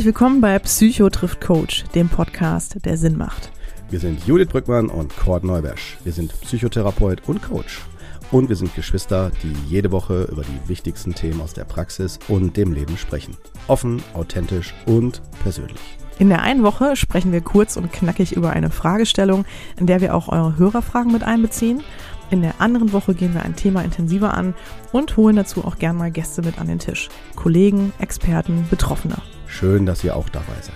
Herzlich willkommen bei Psycho trifft Coach, dem Podcast, der Sinn macht. Wir sind Judith Brückmann und Cord Neubersch. Wir sind Psychotherapeut und Coach. Und wir sind Geschwister, die jede Woche über die wichtigsten Themen aus der Praxis und dem Leben sprechen. Offen, authentisch und persönlich. In der einen Woche sprechen wir kurz und knackig über eine Fragestellung, in der wir auch eure Hörerfragen mit einbeziehen. In der anderen Woche gehen wir ein Thema intensiver an und holen dazu auch gern mal Gäste mit an den Tisch. Kollegen, Experten, Betroffene. Schön, dass ihr auch dabei seid.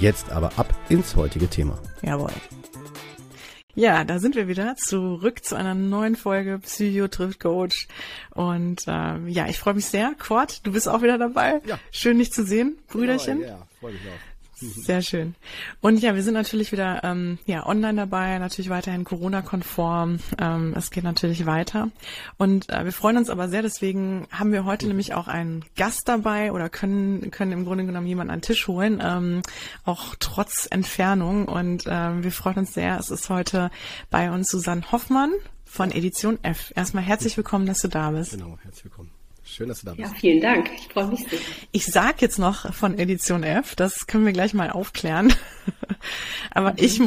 Jetzt aber ab ins heutige Thema. Jawohl. Ja, da sind wir wieder zurück zu einer neuen Folge Psycho trifft Coach. Und ähm, ja, ich freue mich sehr. Quad, du bist auch wieder dabei. Ja. Schön, dich zu sehen, Brüderchen. Ja, ja freue mich auch. Sehr schön. Und ja, wir sind natürlich wieder ähm, ja online dabei, natürlich weiterhin Corona-konform. Ähm, es geht natürlich weiter. Und äh, wir freuen uns aber sehr, deswegen haben wir heute nämlich auch einen Gast dabei oder können können im Grunde genommen jemanden an den Tisch holen, ähm, auch trotz Entfernung. Und ähm, wir freuen uns sehr. Es ist heute bei uns Susanne Hoffmann von Edition F. Erstmal herzlich willkommen, dass du da bist. Genau, herzlich willkommen. Schön, dass du da bist. Ja, vielen Dank. Ich freue mich sehr. Ich sag jetzt noch von Edition F, das können wir gleich mal aufklären. Aber mhm. ich,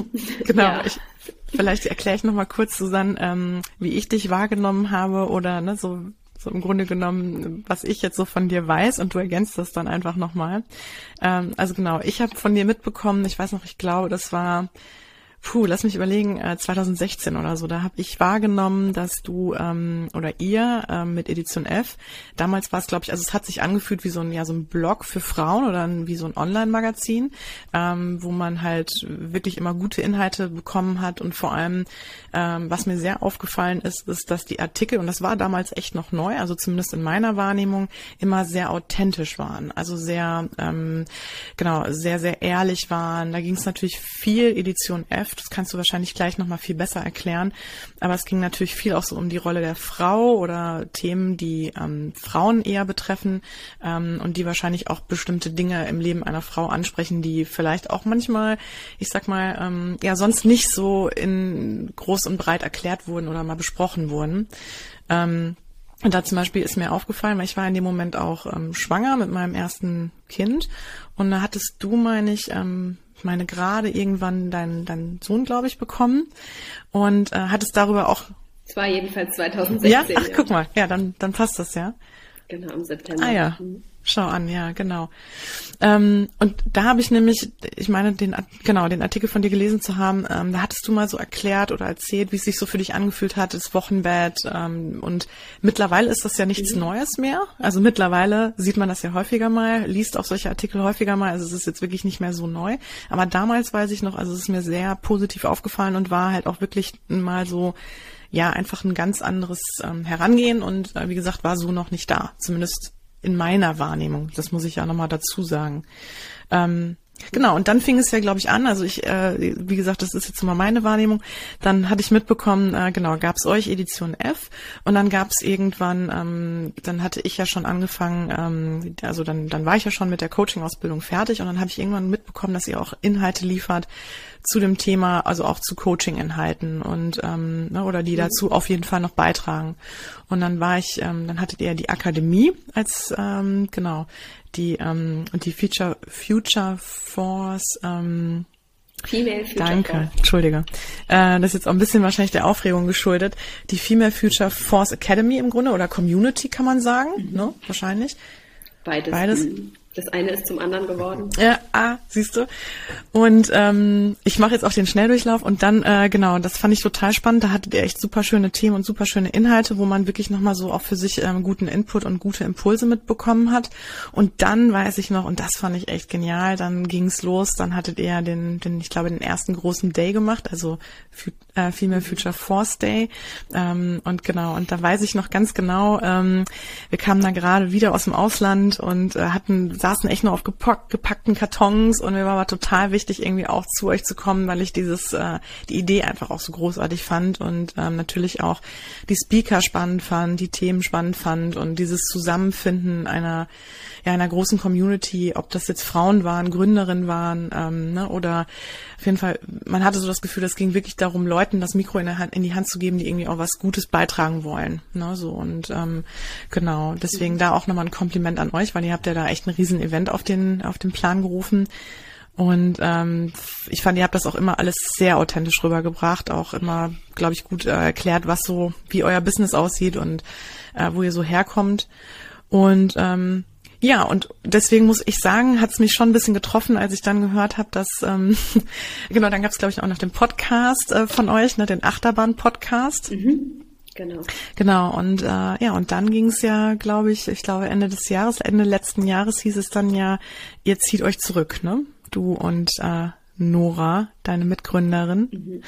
genau, ja. ich, vielleicht erkläre ich noch mal kurz, Susanne, ähm, wie ich dich wahrgenommen habe oder ne, so, so im Grunde genommen, was ich jetzt so von dir weiß und du ergänzt das dann einfach nochmal. Ähm, also genau, ich habe von dir mitbekommen, ich weiß noch, ich glaube, das war puh, lass mich überlegen, äh, 2016 oder so, da habe ich wahrgenommen, dass du ähm, oder ihr ähm, mit Edition F, damals war es, glaube ich, also es hat sich angefühlt wie so ein, ja, so ein Blog für Frauen oder ein, wie so ein Online-Magazin, ähm, wo man halt wirklich immer gute Inhalte bekommen hat und vor allem, ähm, was mir sehr aufgefallen ist, ist, dass die Artikel, und das war damals echt noch neu, also zumindest in meiner Wahrnehmung, immer sehr authentisch waren, also sehr, ähm, genau, sehr, sehr ehrlich waren. Da ging es natürlich viel Edition F Geschäft. Das kannst du wahrscheinlich gleich nochmal viel besser erklären. Aber es ging natürlich viel auch so um die Rolle der Frau oder Themen, die ähm, Frauen eher betreffen ähm, und die wahrscheinlich auch bestimmte Dinge im Leben einer Frau ansprechen, die vielleicht auch manchmal, ich sag mal, ähm, ja sonst nicht so in groß und breit erklärt wurden oder mal besprochen wurden. Ähm, und da zum Beispiel ist mir aufgefallen, weil ich war in dem Moment auch ähm, schwanger mit meinem ersten Kind und da hattest du, meine ich, ähm, ich meine, gerade irgendwann deinen dein Sohn, glaube ich, bekommen und äh, hat es darüber auch. Es war jedenfalls 2016. Ja, ach, ja. guck mal, ja, dann, dann passt das ja. Genau, im September. Ah ja. Mhm. Schau an, ja, genau. Ähm, und da habe ich nämlich, ich meine, den genau den Artikel von dir gelesen zu haben. Ähm, da hattest du mal so erklärt oder erzählt, wie es sich so für dich angefühlt hat, das Wochenbett. Ähm, und mittlerweile ist das ja nichts mhm. Neues mehr. Also mittlerweile sieht man das ja häufiger mal, liest auch solche Artikel häufiger mal. Also es ist jetzt wirklich nicht mehr so neu. Aber damals weiß ich noch, also es ist mir sehr positiv aufgefallen und war halt auch wirklich mal so ja einfach ein ganz anderes ähm, Herangehen und äh, wie gesagt war so noch nicht da, zumindest in meiner Wahrnehmung. Das muss ich ja nochmal dazu sagen. Ähm, Genau, und dann fing es ja, glaube ich, an. Also ich, äh, wie gesagt, das ist jetzt mal meine Wahrnehmung. Dann hatte ich mitbekommen, äh, genau, gab es euch Edition F und dann gab es irgendwann, ähm, dann hatte ich ja schon angefangen, ähm, also dann, dann war ich ja schon mit der Coaching-Ausbildung fertig und dann habe ich irgendwann mitbekommen, dass ihr auch Inhalte liefert zu dem Thema, also auch zu Coaching-Inhalten und ähm, ne, oder die mhm. dazu auf jeden Fall noch beitragen. Und dann war ich, ähm, dann hattet ihr die Akademie als ähm, genau die ähm, die Future Future Force ähm, Female Future Danke, Force. entschuldige. Äh, das ist jetzt auch ein bisschen wahrscheinlich der Aufregung geschuldet. Die Female Future Force Academy im Grunde oder Community kann man sagen, mhm. ne? Wahrscheinlich. Beides. Beides. Das eine ist zum anderen geworden. Ja, ah, siehst du. Und ähm, ich mache jetzt auch den Schnelldurchlauf und dann, äh, genau, das fand ich total spannend. Da hattet ihr echt super schöne Themen und super schöne Inhalte, wo man wirklich nochmal so auch für sich ähm, guten Input und gute Impulse mitbekommen hat. Und dann weiß ich noch, und das fand ich echt genial, dann ging's los, dann hattet ihr den, den, ich glaube, den ersten großen Day gemacht, also äh, Female Future Force Day. Ähm, und genau, und da weiß ich noch ganz genau, ähm, wir kamen da gerade wieder aus dem Ausland und äh, hatten saßen echt nur auf gepack, gepackten Kartons und mir war aber total wichtig, irgendwie auch zu euch zu kommen, weil ich dieses, äh, die Idee einfach auch so großartig fand und ähm, natürlich auch die Speaker spannend fand, die Themen spannend fand und dieses Zusammenfinden einer ja, einer großen Community, ob das jetzt Frauen waren, Gründerinnen waren ähm, ne, oder auf jeden Fall, man hatte so das Gefühl, es ging wirklich darum, Leuten das Mikro in, Hand, in, die Hand zu geben, die irgendwie auch was Gutes beitragen wollen. Ne, so und ähm, genau, deswegen da auch nochmal ein Kompliment an euch, weil ihr habt ja da echt einen riesen Event auf den, auf den Plan gerufen. Und ähm, ich fand, ihr habt das auch immer alles sehr authentisch rübergebracht, auch immer, glaube ich, gut äh, erklärt, was so, wie euer Business aussieht und äh, wo ihr so herkommt. Und ähm, ja, und deswegen muss ich sagen, hat es mich schon ein bisschen getroffen, als ich dann gehört habe, dass ähm, genau, dann gab es glaube ich auch noch den Podcast äh, von euch, ne, den Achterbahn-Podcast. Mhm. Genau. Genau, und äh, ja, und dann ging es ja, glaube ich, ich glaube Ende des Jahres, Ende letzten Jahres hieß es dann ja, ihr zieht euch zurück, ne? Du und äh, Nora, deine Mitgründerin. Mhm.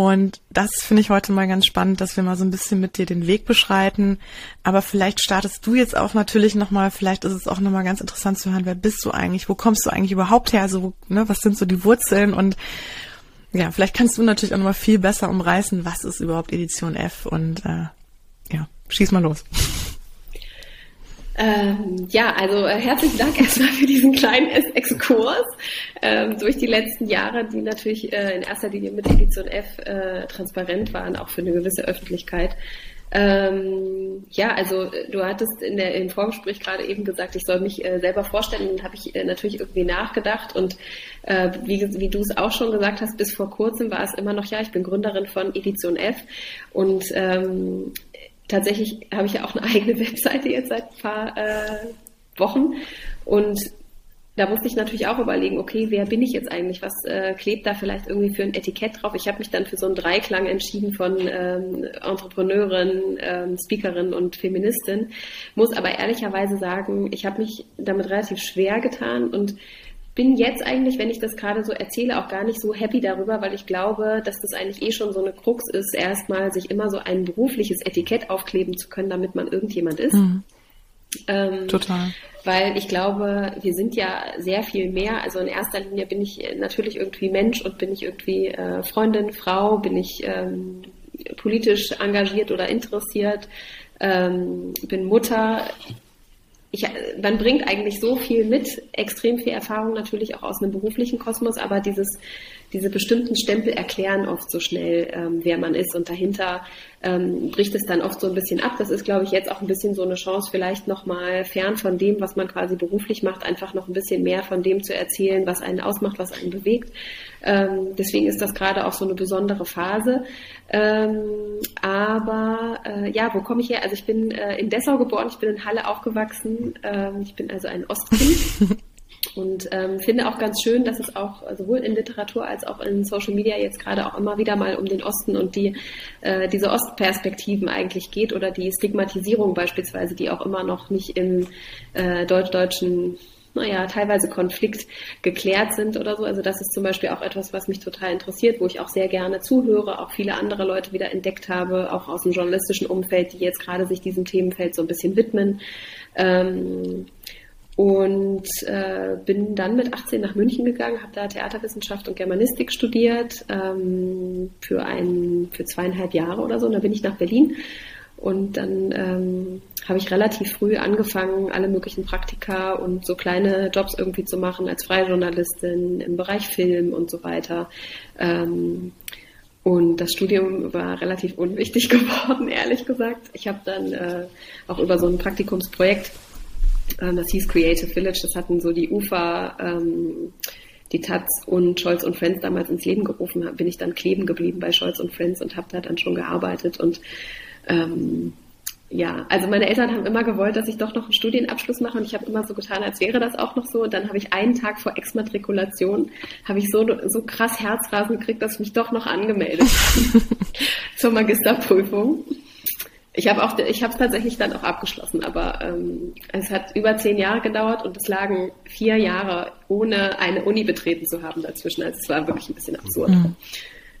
Und das finde ich heute mal ganz spannend, dass wir mal so ein bisschen mit dir den Weg beschreiten. Aber vielleicht startest du jetzt auch natürlich nochmal, vielleicht ist es auch nochmal ganz interessant zu hören, wer bist du eigentlich? Wo kommst du eigentlich überhaupt her? Also, ne, was sind so die Wurzeln? Und ja, vielleicht kannst du natürlich auch nochmal viel besser umreißen, was ist überhaupt Edition F und äh, ja, schieß mal los. Ähm, ja, also äh, herzlichen Dank erstmal für diesen kleinen Exkurs ähm, durch die letzten Jahre, die natürlich äh, in erster Linie mit Edition F äh, transparent waren, auch für eine gewisse Öffentlichkeit. Ähm, ja, also du hattest in der, im Vorgespräch gerade eben gesagt, ich soll mich äh, selber vorstellen. Dann habe ich äh, natürlich irgendwie nachgedacht und äh, wie, wie du es auch schon gesagt hast, bis vor kurzem war es immer noch, ja, ich bin Gründerin von Edition F und ähm, tatsächlich habe ich ja auch eine eigene Webseite jetzt seit ein paar äh, Wochen und da musste ich natürlich auch überlegen, okay, wer bin ich jetzt eigentlich? Was äh, klebt da vielleicht irgendwie für ein Etikett drauf? Ich habe mich dann für so einen Dreiklang entschieden von ähm, Entrepreneurin, ähm, Speakerin und Feministin. Muss aber ehrlicherweise sagen, ich habe mich damit relativ schwer getan und bin jetzt eigentlich, wenn ich das gerade so erzähle, auch gar nicht so happy darüber, weil ich glaube, dass das eigentlich eh schon so eine Krux ist, erstmal sich immer so ein berufliches Etikett aufkleben zu können, damit man irgendjemand ist. Mhm. Ähm, Total. Weil ich glaube, wir sind ja sehr viel mehr. Also in erster Linie bin ich natürlich irgendwie Mensch und bin ich irgendwie äh, Freundin, Frau, bin ich ähm, politisch engagiert oder interessiert, ähm, bin Mutter. Ich, man bringt eigentlich so viel mit, extrem viel Erfahrung natürlich auch aus einem beruflichen Kosmos, aber dieses diese bestimmten Stempel erklären oft so schnell, ähm, wer man ist und dahinter ähm, bricht es dann oft so ein bisschen ab. Das ist, glaube ich, jetzt auch ein bisschen so eine Chance, vielleicht nochmal fern von dem, was man quasi beruflich macht, einfach noch ein bisschen mehr von dem zu erzählen, was einen ausmacht, was einen bewegt. Ähm, deswegen ist das gerade auch so eine besondere Phase. Ähm, aber äh, ja, wo komme ich her? Also ich bin äh, in Dessau geboren, ich bin in Halle aufgewachsen. Ähm, ich bin also ein Ostkind. Und ähm, finde auch ganz schön, dass es auch sowohl in Literatur als auch in Social Media jetzt gerade auch immer wieder mal um den Osten und die äh, diese Ostperspektiven eigentlich geht oder die Stigmatisierung beispielsweise, die auch immer noch nicht im äh, deutsch-deutschen naja, teilweise Konflikt geklärt sind oder so. Also das ist zum Beispiel auch etwas, was mich total interessiert, wo ich auch sehr gerne zuhöre, auch viele andere Leute wieder entdeckt habe, auch aus dem journalistischen Umfeld, die jetzt gerade sich diesem Themenfeld so ein bisschen widmen. Ähm, und äh, bin dann mit 18 nach München gegangen, habe da Theaterwissenschaft und Germanistik studiert ähm, für ein für zweieinhalb Jahre oder so. Und dann bin ich nach Berlin und dann ähm, habe ich relativ früh angefangen, alle möglichen Praktika und so kleine Jobs irgendwie zu machen als freie Journalistin im Bereich Film und so weiter. Ähm, und das Studium war relativ unwichtig geworden, ehrlich gesagt. Ich habe dann äh, auch über so ein Praktikumsprojekt ähm, das hieß Creative Village, das hatten so die UFA, ähm, die Taz und Scholz und Friends damals ins Leben gerufen, bin ich dann kleben geblieben bei Scholz und Friends und habe da dann schon gearbeitet. Und ähm, ja, also meine Eltern haben immer gewollt, dass ich doch noch einen Studienabschluss mache. Und ich habe immer so getan, als wäre das auch noch so. Und dann habe ich einen Tag vor Exmatrikulation, habe ich so, so krass Herzrasen gekriegt, dass ich mich doch noch angemeldet zur Magisterprüfung. Ich habe auch, ich habe es tatsächlich dann auch abgeschlossen, aber ähm, es hat über zehn Jahre gedauert und es lagen vier Jahre ohne eine Uni betreten zu haben dazwischen. Also es war wirklich ein bisschen absurd. Mhm.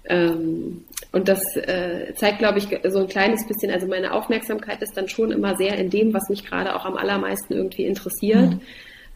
Ähm, und das äh, zeigt, glaube ich, so ein kleines bisschen, also meine Aufmerksamkeit ist dann schon immer sehr in dem, was mich gerade auch am allermeisten irgendwie interessiert. Mhm.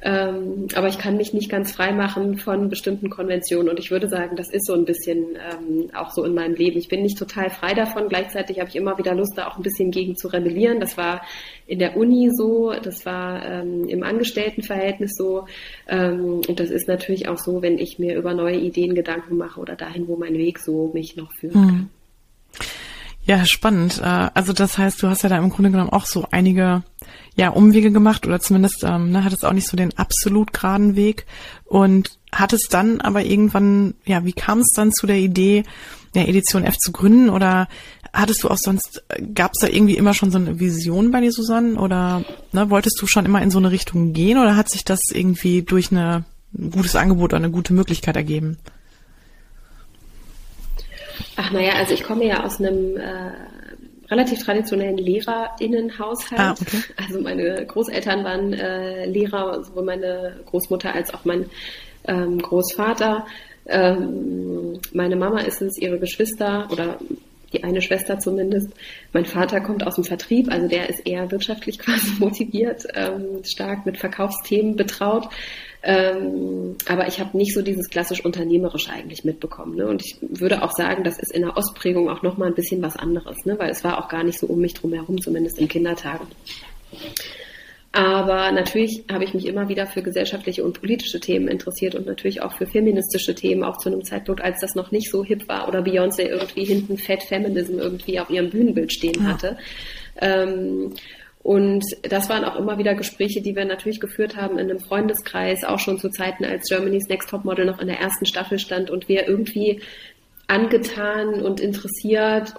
Ähm, aber ich kann mich nicht ganz frei machen von bestimmten Konventionen. Und ich würde sagen, das ist so ein bisschen ähm, auch so in meinem Leben. Ich bin nicht total frei davon. Gleichzeitig habe ich immer wieder Lust, da auch ein bisschen gegen zu rebellieren. Das war in der Uni so, das war ähm, im Angestelltenverhältnis so. Ähm, und das ist natürlich auch so, wenn ich mir über neue Ideen Gedanken mache oder dahin, wo mein Weg so mich noch führen kann. Mhm. Ja, spannend. Äh, also das heißt, du hast ja da im Grunde genommen auch so einige ja, Umwege gemacht oder zumindest ähm, ne, hattest auch nicht so den absolut geraden Weg und hattest dann aber irgendwann, ja, wie kam es dann zu der Idee, ja, Edition F zu gründen oder hattest du auch sonst, gab es da irgendwie immer schon so eine Vision bei dir, Susanne? Oder ne, wolltest du schon immer in so eine Richtung gehen oder hat sich das irgendwie durch eine, ein gutes Angebot oder eine gute Möglichkeit ergeben? Ach naja, also ich komme ja aus einem äh, relativ traditionellen LehrerInnenhaushalt. Ah, okay. Also meine Großeltern waren äh, Lehrer, sowohl meine Großmutter als auch mein ähm, Großvater. Ähm, meine Mama ist es, ihre Geschwister oder die eine Schwester zumindest. Mein Vater kommt aus dem Vertrieb, also der ist eher wirtschaftlich quasi motiviert, ähm, stark mit Verkaufsthemen betraut. Ähm, aber ich habe nicht so dieses klassisch unternehmerische eigentlich mitbekommen. Ne? Und ich würde auch sagen, das ist in der Ostprägung auch nochmal ein bisschen was anderes, ne? weil es war auch gar nicht so um mich drum herum, zumindest in Kindertagen. Aber natürlich habe ich mich immer wieder für gesellschaftliche und politische Themen interessiert und natürlich auch für feministische Themen, auch zu einem Zeitpunkt, als das noch nicht so hip war oder Beyoncé irgendwie hinten Fat Feminism irgendwie auf ihrem Bühnenbild stehen hatte. Ähm, und das waren auch immer wieder Gespräche, die wir natürlich geführt haben in einem Freundeskreis, auch schon zu Zeiten, als Germany's Next Top Model noch in der ersten Staffel stand und wir irgendwie angetan und interessiert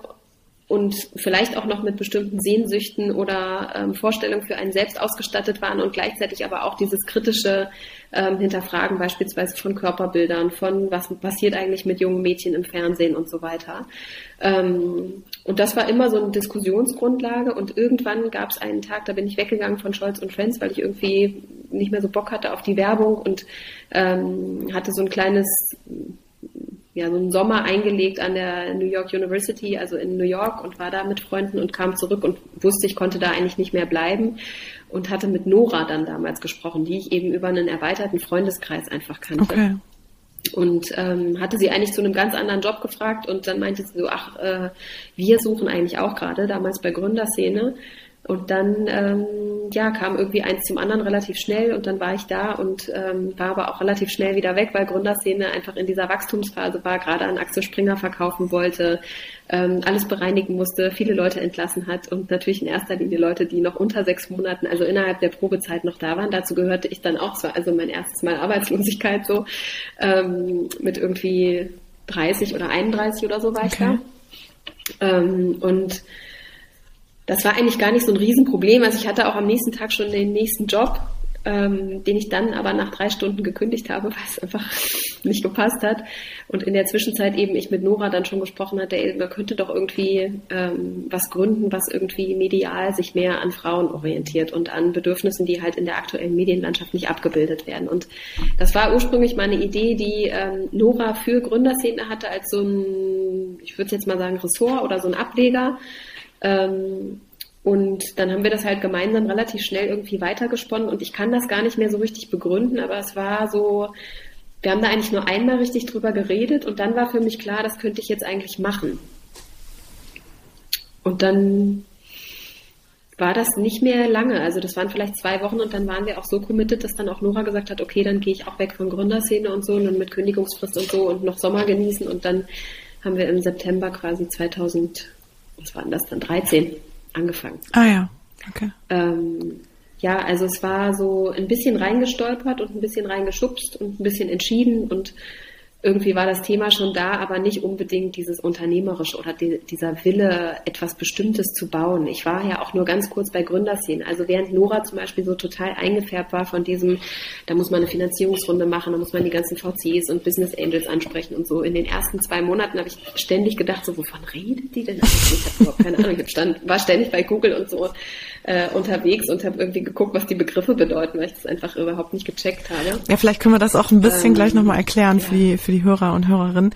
und vielleicht auch noch mit bestimmten Sehnsüchten oder ähm, Vorstellungen für einen selbst ausgestattet waren und gleichzeitig aber auch dieses kritische ähm, Hinterfragen beispielsweise von Körperbildern, von was passiert eigentlich mit jungen Mädchen im Fernsehen und so weiter. Ähm, und das war immer so eine Diskussionsgrundlage und irgendwann gab es einen Tag, da bin ich weggegangen von Scholz und Friends, weil ich irgendwie nicht mehr so Bock hatte auf die Werbung und ähm, hatte so ein kleines ja, so einen Sommer eingelegt an der New York University, also in New York und war da mit Freunden und kam zurück und wusste, ich konnte da eigentlich nicht mehr bleiben und hatte mit Nora dann damals gesprochen, die ich eben über einen erweiterten Freundeskreis einfach kannte. Okay. Und ähm, hatte sie eigentlich zu einem ganz anderen Job gefragt und dann meinte sie so, ach, äh, wir suchen eigentlich auch gerade, damals bei Gründerszene. Und dann ähm, ja, kam irgendwie eins zum anderen relativ schnell und dann war ich da und ähm, war aber auch relativ schnell wieder weg, weil Gründerszene einfach in dieser Wachstumsphase war, gerade an Axel Springer verkaufen wollte, ähm, alles bereinigen musste, viele Leute entlassen hat und natürlich in erster Linie Leute, die noch unter sechs Monaten, also innerhalb der Probezeit noch da waren. Dazu gehörte ich dann auch, so, also mein erstes Mal Arbeitslosigkeit so, ähm, mit irgendwie 30 oder 31 oder so war ich okay. da. Ähm, und das war eigentlich gar nicht so ein Riesenproblem. Also ich hatte auch am nächsten Tag schon den nächsten Job, ähm, den ich dann aber nach drei Stunden gekündigt habe, weil es einfach nicht gepasst hat. Und in der Zwischenzeit eben ich mit Nora dann schon gesprochen hatte, ey, man könnte doch irgendwie ähm, was gründen, was irgendwie medial sich mehr an Frauen orientiert und an Bedürfnissen, die halt in der aktuellen Medienlandschaft nicht abgebildet werden. Und das war ursprünglich meine Idee, die ähm, Nora für Gründerszene hatte als so ein, ich würde jetzt mal sagen, Ressort oder so ein Ableger. Ähm, und dann haben wir das halt gemeinsam relativ schnell irgendwie weitergesponnen und ich kann das gar nicht mehr so richtig begründen, aber es war so, wir haben da eigentlich nur einmal richtig drüber geredet und dann war für mich klar, das könnte ich jetzt eigentlich machen. Und dann war das nicht mehr lange. Also das waren vielleicht zwei Wochen und dann waren wir auch so committed, dass dann auch Nora gesagt hat, okay, dann gehe ich auch weg von Gründerszene und so und mit Kündigungsfrist und so und noch Sommer genießen und dann haben wir im September quasi 2000 was war denn das dann, 13 angefangen. Ah ja, okay. Ähm, ja, also es war so ein bisschen reingestolpert und ein bisschen reingeschubst und ein bisschen entschieden und irgendwie war das Thema schon da, aber nicht unbedingt dieses Unternehmerische oder die, dieser Wille, etwas Bestimmtes zu bauen. Ich war ja auch nur ganz kurz bei Gründerszenen. Also während Nora zum Beispiel so total eingefärbt war von diesem, da muss man eine Finanzierungsrunde machen, da muss man die ganzen VCs und Business Angels ansprechen und so. In den ersten zwei Monaten habe ich ständig gedacht, so, wovon redet die denn? Also ich habe überhaupt keine Ahnung. Ich stand, war ständig bei Google und so äh, unterwegs und habe irgendwie geguckt, was die Begriffe bedeuten, weil ich das einfach überhaupt nicht gecheckt habe. Ja, vielleicht können wir das auch ein bisschen ähm, gleich nochmal erklären ja. für die, für die Hörer und Hörerinnen.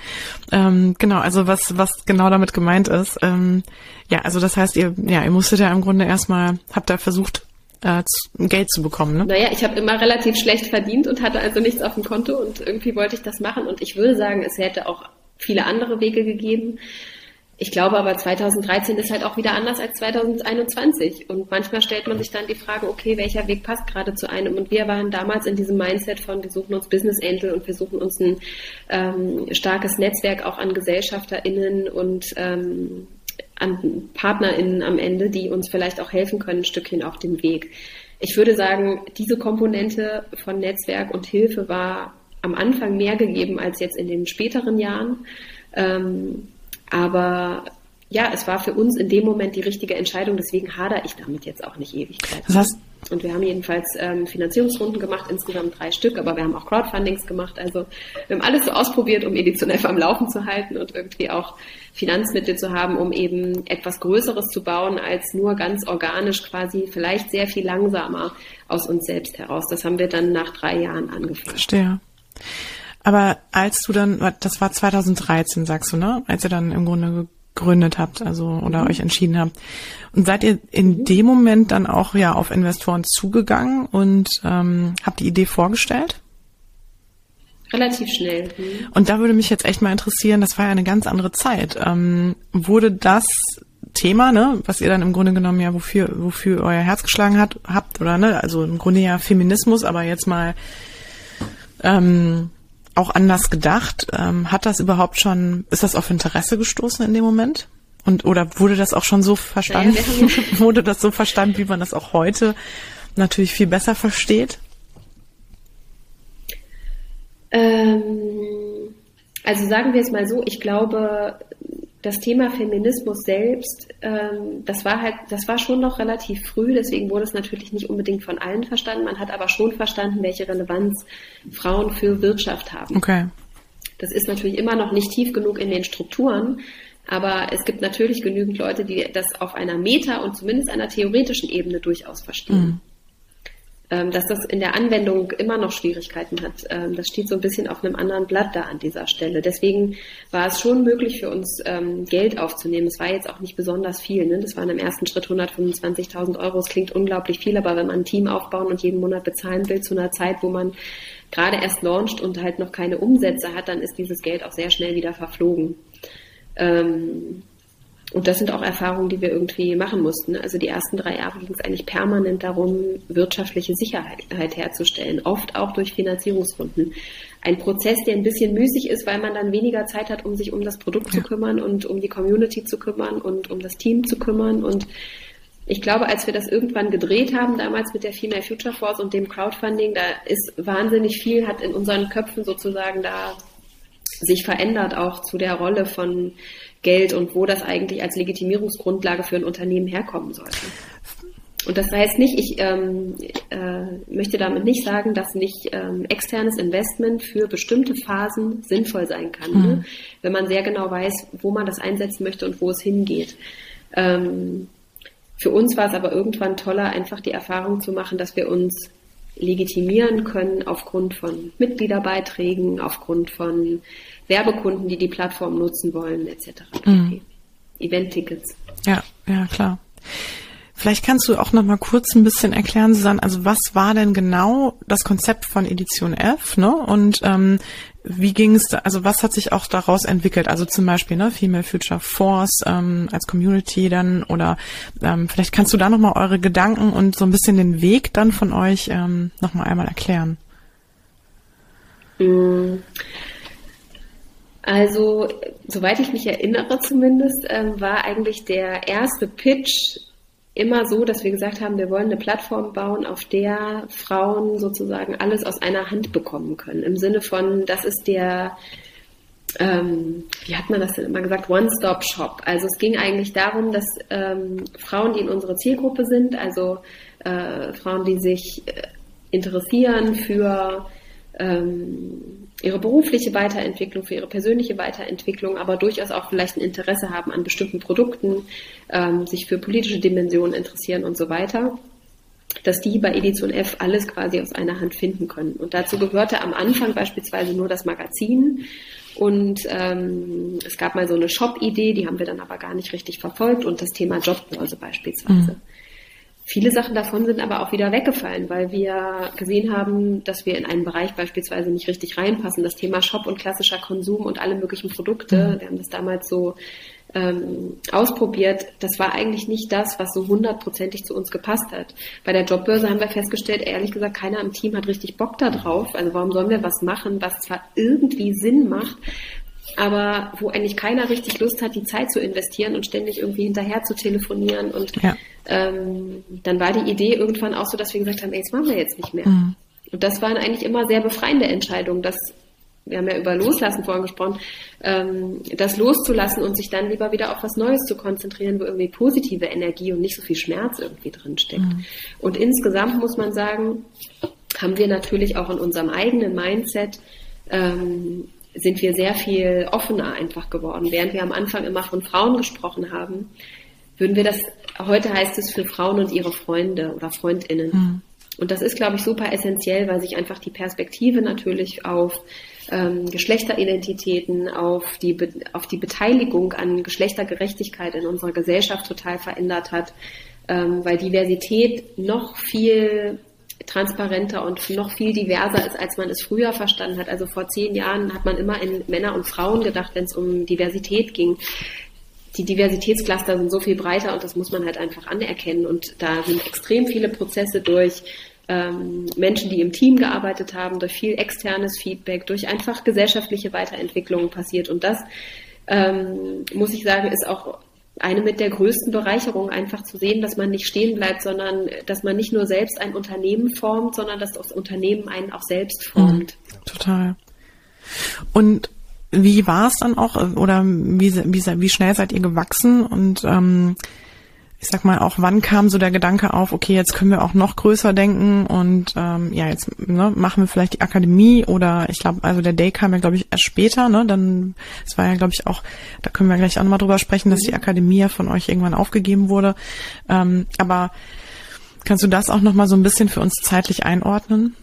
Ähm, genau, also was, was genau damit gemeint ist. Ähm, ja, also das heißt, ihr, ja, ihr musstet ja im Grunde erstmal, habt da versucht, äh, Geld zu bekommen, ne? Naja, ich habe immer relativ schlecht verdient und hatte also nichts auf dem Konto und irgendwie wollte ich das machen und ich würde sagen, es hätte auch viele andere Wege gegeben. Ich glaube aber 2013 ist halt auch wieder anders als 2021. Und manchmal stellt man sich dann die Frage, okay, welcher Weg passt gerade zu einem? Und wir waren damals in diesem Mindset von, wir suchen uns Business Angel und wir suchen uns ein ähm, starkes Netzwerk auch an GesellschafterInnen und ähm, an PartnerInnen am Ende, die uns vielleicht auch helfen können, ein Stückchen auf dem Weg. Ich würde sagen, diese Komponente von Netzwerk und Hilfe war am Anfang mehr gegeben als jetzt in den späteren Jahren. Ähm, aber ja, es war für uns in dem Moment die richtige Entscheidung, deswegen hadere ich damit jetzt auch nicht ewig. Das heißt, und wir haben jedenfalls ähm, Finanzierungsrunden gemacht, insgesamt drei Stück, aber wir haben auch Crowdfundings gemacht. Also wir haben alles so ausprobiert, um Edition F am Laufen zu halten und irgendwie auch Finanzmittel zu haben, um eben etwas Größeres zu bauen, als nur ganz organisch quasi vielleicht sehr viel langsamer aus uns selbst heraus. Das haben wir dann nach drei Jahren angefangen. Verstehe. Aber als du dann, das war 2013, sagst du, ne? Als ihr dann im Grunde gegründet habt, also oder mhm. euch entschieden habt. Und seid ihr in dem Moment dann auch ja auf Investoren zugegangen und ähm, habt die Idee vorgestellt? Relativ schnell. Mhm. Und da würde mich jetzt echt mal interessieren, das war ja eine ganz andere Zeit. Ähm, wurde das Thema, ne, was ihr dann im Grunde genommen ja wofür wofür euer Herz geschlagen hat, habt oder ne, also im Grunde ja Feminismus, aber jetzt mal ähm, auch anders gedacht. Ähm, hat das überhaupt schon, ist das auf Interesse gestoßen in dem Moment? Und oder wurde das auch schon so verstanden? Ja, wurde das so verstanden, wie man das auch heute natürlich viel besser versteht? Ähm, also sagen wir es mal so, ich glaube, das Thema Feminismus selbst, ähm, das war halt, das war schon noch relativ früh, deswegen wurde es natürlich nicht unbedingt von allen verstanden. Man hat aber schon verstanden, welche Relevanz Frauen für Wirtschaft haben. Okay. Das ist natürlich immer noch nicht tief genug in den Strukturen, aber es gibt natürlich genügend Leute, die das auf einer Meta- und zumindest einer theoretischen Ebene durchaus verstehen. Mhm. Ähm, dass das in der Anwendung immer noch Schwierigkeiten hat. Ähm, das steht so ein bisschen auf einem anderen Blatt da an dieser Stelle. Deswegen war es schon möglich für uns, ähm, Geld aufzunehmen. Es war jetzt auch nicht besonders viel. Ne? Das waren im ersten Schritt 125.000 Euro. Das klingt unglaublich viel, aber wenn man ein Team aufbauen und jeden Monat bezahlen will zu einer Zeit, wo man gerade erst launcht und halt noch keine Umsätze hat, dann ist dieses Geld auch sehr schnell wieder verflogen. Und das sind auch Erfahrungen, die wir irgendwie machen mussten. Also die ersten drei Jahre ging es eigentlich permanent darum, wirtschaftliche Sicherheit herzustellen, oft auch durch Finanzierungsrunden. Ein Prozess, der ein bisschen müßig ist, weil man dann weniger Zeit hat, um sich um das Produkt zu kümmern und um die Community zu kümmern und um das Team zu kümmern. Und ich glaube, als wir das irgendwann gedreht haben, damals mit der Female Future Force und dem Crowdfunding, da ist wahnsinnig viel, hat in unseren Köpfen sozusagen da sich verändert, auch zu der Rolle von Geld und wo das eigentlich als Legitimierungsgrundlage für ein Unternehmen herkommen sollte. Und das heißt nicht, ich ähm, äh, möchte damit nicht sagen, dass nicht ähm, externes Investment für bestimmte Phasen sinnvoll sein kann, mhm. ne? wenn man sehr genau weiß, wo man das einsetzen möchte und wo es hingeht. Ähm, für uns war es aber irgendwann toller, einfach die Erfahrung zu machen, dass wir uns legitimieren können aufgrund von Mitgliederbeiträgen, aufgrund von Werbekunden, die die Plattform nutzen wollen, etc. Mhm. Event-Tickets. Ja, ja, klar. Vielleicht kannst du auch noch mal kurz ein bisschen erklären, Susanne, also was war denn genau das Konzept von Edition F, ne? Und ähm, wie ging es, also was hat sich auch daraus entwickelt? Also zum Beispiel, ne, Female Future Force ähm, als Community dann oder ähm, vielleicht kannst du da noch mal eure Gedanken und so ein bisschen den Weg dann von euch ähm, noch mal einmal erklären. Mhm. Also, soweit ich mich erinnere zumindest, ähm, war eigentlich der erste Pitch immer so, dass wir gesagt haben, wir wollen eine Plattform bauen, auf der Frauen sozusagen alles aus einer Hand bekommen können. Im Sinne von, das ist der, ähm, wie hat man das denn immer gesagt, One-Stop-Shop. Also es ging eigentlich darum, dass ähm, Frauen, die in unserer Zielgruppe sind, also äh, Frauen, die sich äh, interessieren für ähm, ihre berufliche Weiterentwicklung, für ihre persönliche Weiterentwicklung, aber durchaus auch vielleicht ein Interesse haben an bestimmten Produkten, ähm, sich für politische Dimensionen interessieren und so weiter, dass die bei Edition F alles quasi aus einer Hand finden können. Und dazu gehörte am Anfang beispielsweise nur das Magazin. Und ähm, es gab mal so eine Shop-Idee, die haben wir dann aber gar nicht richtig verfolgt und das Thema Jobbörse beispielsweise. Mhm. Viele Sachen davon sind aber auch wieder weggefallen, weil wir gesehen haben, dass wir in einen Bereich beispielsweise nicht richtig reinpassen. Das Thema Shop und klassischer Konsum und alle möglichen Produkte, mhm. wir haben das damals so ähm, ausprobiert, das war eigentlich nicht das, was so hundertprozentig zu uns gepasst hat. Bei der Jobbörse haben wir festgestellt, ehrlich gesagt, keiner im Team hat richtig Bock da drauf. Also warum sollen wir was machen, was zwar irgendwie Sinn macht, aber wo eigentlich keiner richtig Lust hat, die Zeit zu investieren und ständig irgendwie hinterher zu telefonieren. Und ja. ähm, dann war die Idee irgendwann auch so, dass wir gesagt haben, ey, das machen wir jetzt nicht mehr. Mhm. Und das waren eigentlich immer sehr befreiende Entscheidungen, dass wir haben ja über Loslassen vorhin gesprochen, ähm, das loszulassen und sich dann lieber wieder auf was Neues zu konzentrieren, wo irgendwie positive Energie und nicht so viel Schmerz irgendwie drin steckt. Mhm. Und insgesamt muss man sagen, haben wir natürlich auch in unserem eigenen Mindset ähm, sind wir sehr viel offener einfach geworden. Während wir am Anfang immer von Frauen gesprochen haben, würden wir das, heute heißt es für Frauen und ihre Freunde oder Freundinnen. Mhm. Und das ist, glaube ich, super essentiell, weil sich einfach die Perspektive natürlich auf ähm, Geschlechteridentitäten, auf die, auf die Beteiligung an Geschlechtergerechtigkeit in unserer Gesellschaft total verändert hat, ähm, weil Diversität noch viel transparenter und noch viel diverser ist, als man es früher verstanden hat. Also vor zehn Jahren hat man immer in Männer und Frauen gedacht, wenn es um Diversität ging. Die Diversitätscluster sind so viel breiter und das muss man halt einfach anerkennen. Und da sind extrem viele Prozesse durch ähm, Menschen, die im Team gearbeitet haben, durch viel externes Feedback, durch einfach gesellschaftliche Weiterentwicklungen passiert. Und das, ähm, muss ich sagen, ist auch eine mit der größten Bereicherungen, einfach zu sehen, dass man nicht stehen bleibt, sondern dass man nicht nur selbst ein Unternehmen formt, sondern dass das Unternehmen einen auch selbst formt. Mhm, total. Und wie war es dann auch oder wie, wie, wie schnell seid ihr gewachsen und ähm, ich sag mal, auch wann kam so der Gedanke auf, okay, jetzt können wir auch noch größer denken und ähm, ja, jetzt ne, machen wir vielleicht die Akademie oder ich glaube, also der Day kam ja, glaube ich, erst später, ne? Dann, es war ja, glaube ich, auch, da können wir gleich auch nochmal drüber sprechen, dass die Akademie ja von euch irgendwann aufgegeben wurde. Ähm, aber kannst du das auch nochmal so ein bisschen für uns zeitlich einordnen?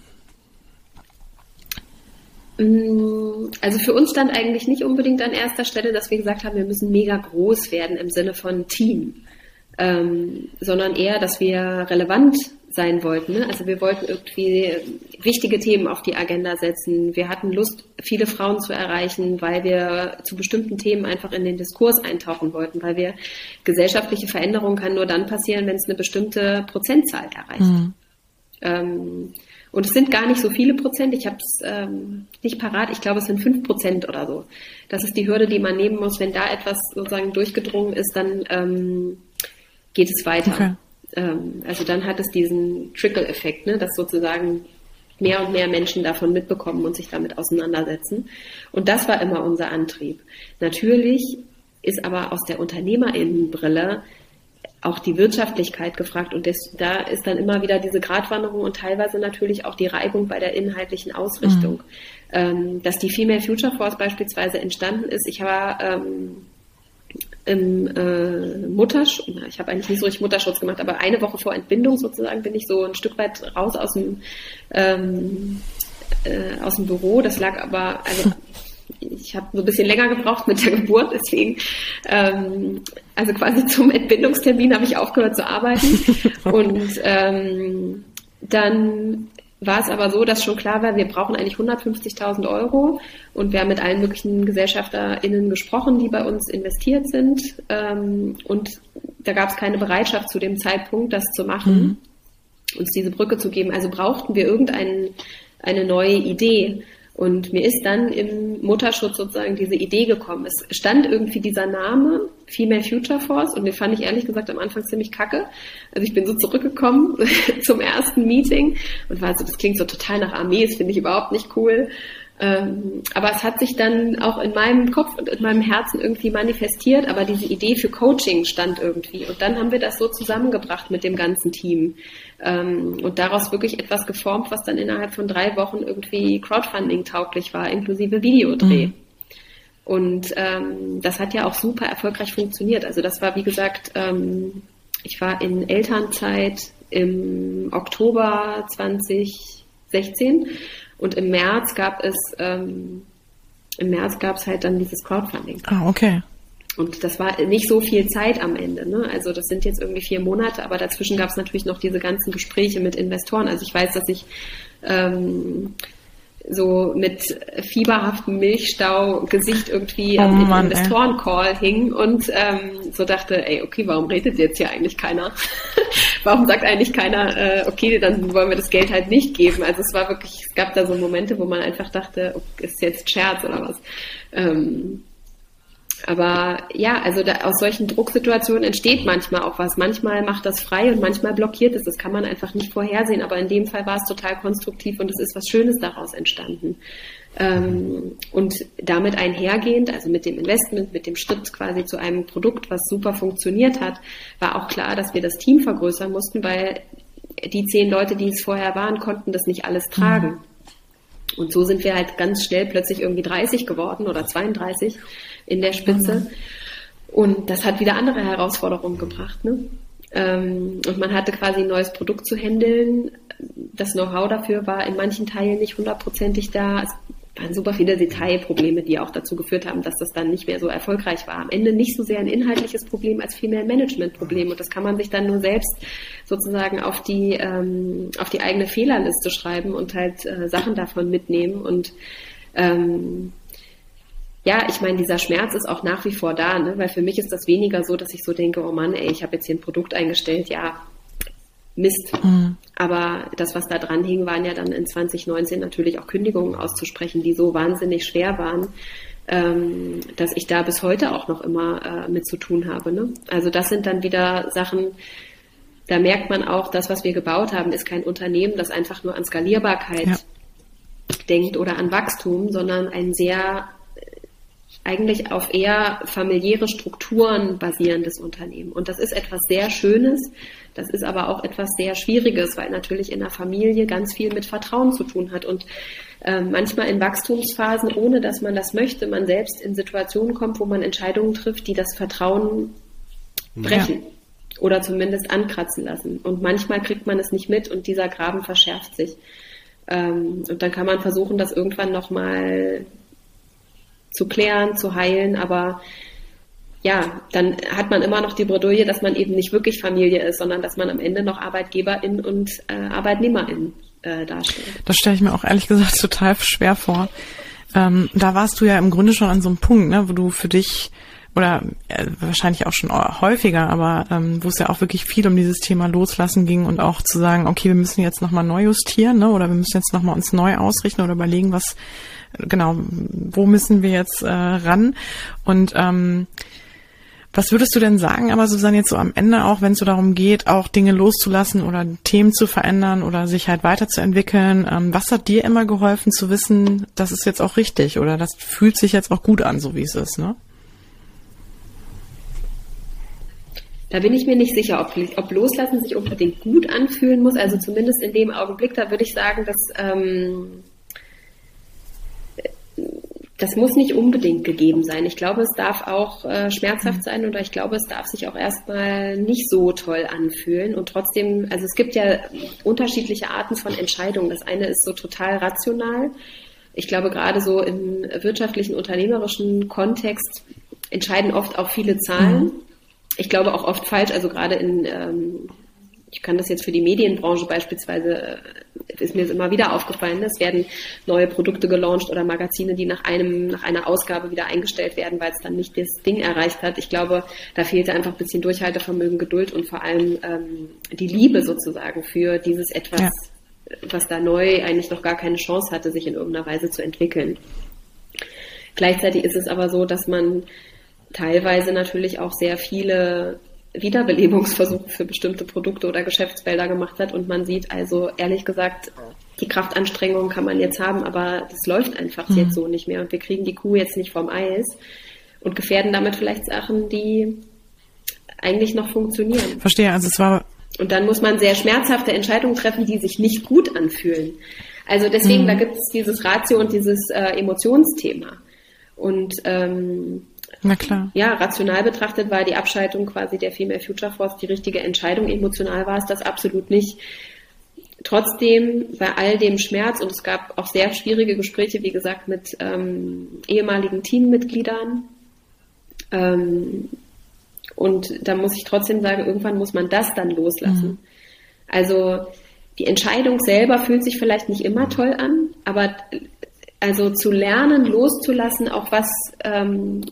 Mm, also für uns stand eigentlich nicht unbedingt an erster Stelle, dass wir gesagt haben, wir müssen mega groß werden im Sinne von Team ähm, sondern eher, dass wir relevant sein wollten. Ne? Also wir wollten irgendwie wichtige Themen auf die Agenda setzen. Wir hatten Lust, viele Frauen zu erreichen, weil wir zu bestimmten Themen einfach in den Diskurs eintauchen wollten, weil wir gesellschaftliche Veränderung kann nur dann passieren, wenn es eine bestimmte Prozentzahl erreicht. Mhm. Ähm, und es sind gar nicht so viele Prozent. Ich habe es ähm, nicht parat. Ich glaube, es sind fünf Prozent oder so. Das ist die Hürde, die man nehmen muss. Wenn da etwas sozusagen durchgedrungen ist, dann ähm, geht es weiter. Okay. Ähm, also dann hat es diesen Trickle-Effekt, ne, dass sozusagen mehr und mehr Menschen davon mitbekommen und sich damit auseinandersetzen. Und das war immer unser Antrieb. Natürlich ist aber aus der Unternehmerinnenbrille auch die Wirtschaftlichkeit gefragt und das, da ist dann immer wieder diese Gratwanderung und teilweise natürlich auch die Reibung bei der inhaltlichen Ausrichtung. Mhm. Ähm, dass die Female Future Force beispielsweise entstanden ist. Ich war ähm, im äh, Mutterschutz, ich habe eigentlich nicht so richtig Mutterschutz gemacht, aber eine Woche vor Entbindung sozusagen bin ich so ein Stück weit raus aus dem ähm, äh, aus dem Büro. Das lag aber, also ich habe so ein bisschen länger gebraucht mit der Geburt, deswegen, ähm, also quasi zum Entbindungstermin habe ich aufgehört zu arbeiten und ähm, dann war es aber so, dass schon klar war, wir brauchen eigentlich 150.000 Euro und wir haben mit allen möglichen GesellschafterInnen gesprochen, die bei uns investiert sind ähm, und da gab es keine Bereitschaft zu dem Zeitpunkt, das zu machen, mhm. uns diese Brücke zu geben. Also brauchten wir irgendeine neue Idee und mir ist dann im Mutterschutz sozusagen diese Idee gekommen. Es stand irgendwie dieser Name Female Future Force und den fand ich ehrlich gesagt am Anfang ziemlich kacke. Also ich bin so zurückgekommen zum ersten Meeting und war so, das klingt so total nach Armee, das finde ich überhaupt nicht cool. Ähm, aber es hat sich dann auch in meinem Kopf und in meinem Herzen irgendwie manifestiert, aber diese Idee für Coaching stand irgendwie. Und dann haben wir das so zusammengebracht mit dem ganzen Team ähm, und daraus wirklich etwas geformt, was dann innerhalb von drei Wochen irgendwie Crowdfunding tauglich war, inklusive Videodreh. Mhm. Und ähm, das hat ja auch super erfolgreich funktioniert. Also das war, wie gesagt, ähm, ich war in Elternzeit im Oktober 2016 und im März gab es ähm, im März gab es halt dann dieses Crowdfunding. Ah, okay. Und das war nicht so viel Zeit am Ende. Ne? Also das sind jetzt irgendwie vier Monate, aber dazwischen gab es natürlich noch diese ganzen Gespräche mit Investoren. Also ich weiß, dass ich ähm, so mit fieberhaftem Milchstau Gesicht irgendwie oh, im Investoren-Call hing und ähm, so dachte, ey, okay, warum redet jetzt hier eigentlich keiner? warum sagt eigentlich keiner, äh, okay, dann wollen wir das Geld halt nicht geben? Also es war wirklich, es gab da so Momente, wo man einfach dachte, okay, ist jetzt Scherz oder was? Ähm, aber ja, also da, aus solchen Drucksituationen entsteht manchmal auch was. Manchmal macht das frei und manchmal blockiert es. Das kann man einfach nicht vorhersehen. Aber in dem Fall war es total konstruktiv und es ist was Schönes daraus entstanden. Ähm, und damit einhergehend, also mit dem Investment, mit dem Schritt quasi zu einem Produkt, was super funktioniert hat, war auch klar, dass wir das Team vergrößern mussten, weil die zehn Leute, die es vorher waren, konnten das nicht alles tragen. Mhm. Und so sind wir halt ganz schnell plötzlich irgendwie 30 geworden oder 32 in der Spitze. Mhm. Und das hat wieder andere Herausforderungen gebracht. Ne? Ähm, und man hatte quasi ein neues Produkt zu handeln. Das Know-how dafür war in manchen Teilen nicht hundertprozentig da. Es waren super viele Detailprobleme, die auch dazu geführt haben, dass das dann nicht mehr so erfolgreich war. Am Ende nicht so sehr ein inhaltliches Problem als vielmehr ein Managementproblem. Und das kann man sich dann nur selbst sozusagen auf die, ähm, auf die eigene Fehlerliste schreiben und halt äh, Sachen davon mitnehmen. Und ähm, ja, ich meine, dieser Schmerz ist auch nach wie vor da, ne? weil für mich ist das weniger so, dass ich so denke, oh Mann, ey, ich habe jetzt hier ein Produkt eingestellt, ja, Mist. Mhm. Aber das, was da dran hing, waren ja dann in 2019 natürlich auch Kündigungen auszusprechen, die so wahnsinnig schwer waren, ähm, dass ich da bis heute auch noch immer äh, mit zu tun habe. Ne? Also das sind dann wieder Sachen, da merkt man auch, das, was wir gebaut haben, ist kein Unternehmen, das einfach nur an Skalierbarkeit ja. denkt oder an Wachstum, sondern ein sehr eigentlich auf eher familiäre Strukturen basierendes Unternehmen. Und das ist etwas sehr Schönes, das ist aber auch etwas sehr Schwieriges, weil natürlich in der Familie ganz viel mit Vertrauen zu tun hat und äh, manchmal in Wachstumsphasen, ohne dass man das möchte, man selbst in Situationen kommt, wo man Entscheidungen trifft, die das Vertrauen brechen. Ja. Oder zumindest ankratzen lassen. Und manchmal kriegt man es nicht mit und dieser Graben verschärft sich. Ähm, und dann kann man versuchen, das irgendwann nochmal zu klären, zu heilen, aber ja, dann hat man immer noch die Bredouille, dass man eben nicht wirklich Familie ist, sondern dass man am Ende noch Arbeitgeberin und äh, Arbeitnehmerin äh, darstellt. Das stelle ich mir auch ehrlich gesagt total schwer vor. Ähm, da warst du ja im Grunde schon an so einem Punkt, ne, wo du für dich oder äh, wahrscheinlich auch schon häufiger, aber ähm, wo es ja auch wirklich viel um dieses Thema Loslassen ging und auch zu sagen, okay, wir müssen jetzt nochmal neu justieren, ne, oder wir müssen jetzt nochmal uns neu ausrichten oder überlegen, was genau, wo müssen wir jetzt äh, ran? Und ähm, was würdest du denn sagen, aber Susanne, jetzt so am Ende auch, wenn es so darum geht, auch Dinge loszulassen oder Themen zu verändern oder sich halt weiterzuentwickeln, ähm, was hat dir immer geholfen zu wissen, das ist jetzt auch richtig oder das fühlt sich jetzt auch gut an, so wie es ist, ne? Da bin ich mir nicht sicher, ob, ob Loslassen sich unbedingt gut anfühlen muss. Also zumindest in dem Augenblick, da würde ich sagen, dass ähm, das muss nicht unbedingt gegeben sein. Ich glaube, es darf auch äh, schmerzhaft sein oder ich glaube, es darf sich auch erstmal nicht so toll anfühlen. Und trotzdem, also es gibt ja unterschiedliche Arten von Entscheidungen. Das eine ist so total rational. Ich glaube, gerade so im wirtschaftlichen, unternehmerischen Kontext entscheiden oft auch viele Zahlen. Mhm. Ich glaube auch oft falsch, also gerade in ähm, ich kann das jetzt für die Medienbranche beispielsweise, äh, ist mir immer wieder aufgefallen, es werden neue Produkte gelauncht oder Magazine, die nach einem, nach einer Ausgabe wieder eingestellt werden, weil es dann nicht das Ding erreicht hat. Ich glaube, da fehlte einfach ein bisschen Durchhaltevermögen, Geduld und vor allem ähm, die Liebe sozusagen für dieses etwas, ja. was da neu eigentlich noch gar keine Chance hatte, sich in irgendeiner Weise zu entwickeln. Gleichzeitig ist es aber so, dass man teilweise natürlich auch sehr viele Wiederbelebungsversuche für bestimmte Produkte oder Geschäftsfelder gemacht hat. Und man sieht also, ehrlich gesagt, die Kraftanstrengung kann man jetzt haben, aber das läuft einfach mhm. jetzt so nicht mehr. Und wir kriegen die Kuh jetzt nicht vom Eis und gefährden damit vielleicht Sachen, die eigentlich noch funktionieren. Verstehe, also es war. Und dann muss man sehr schmerzhafte Entscheidungen treffen, die sich nicht gut anfühlen. Also deswegen, mhm. da gibt es dieses Ratio und dieses äh, Emotionsthema. Und ähm, na klar. Ja, rational betrachtet war die Abschaltung quasi der Female Future Force die richtige Entscheidung. Emotional war es das absolut nicht. Trotzdem bei all dem Schmerz und es gab auch sehr schwierige Gespräche, wie gesagt, mit ähm, ehemaligen Teammitgliedern. Ähm, und da muss ich trotzdem sagen, irgendwann muss man das dann loslassen. Mhm. Also die Entscheidung selber fühlt sich vielleicht nicht immer toll an, aber also zu lernen, loszulassen, auch was, ähm,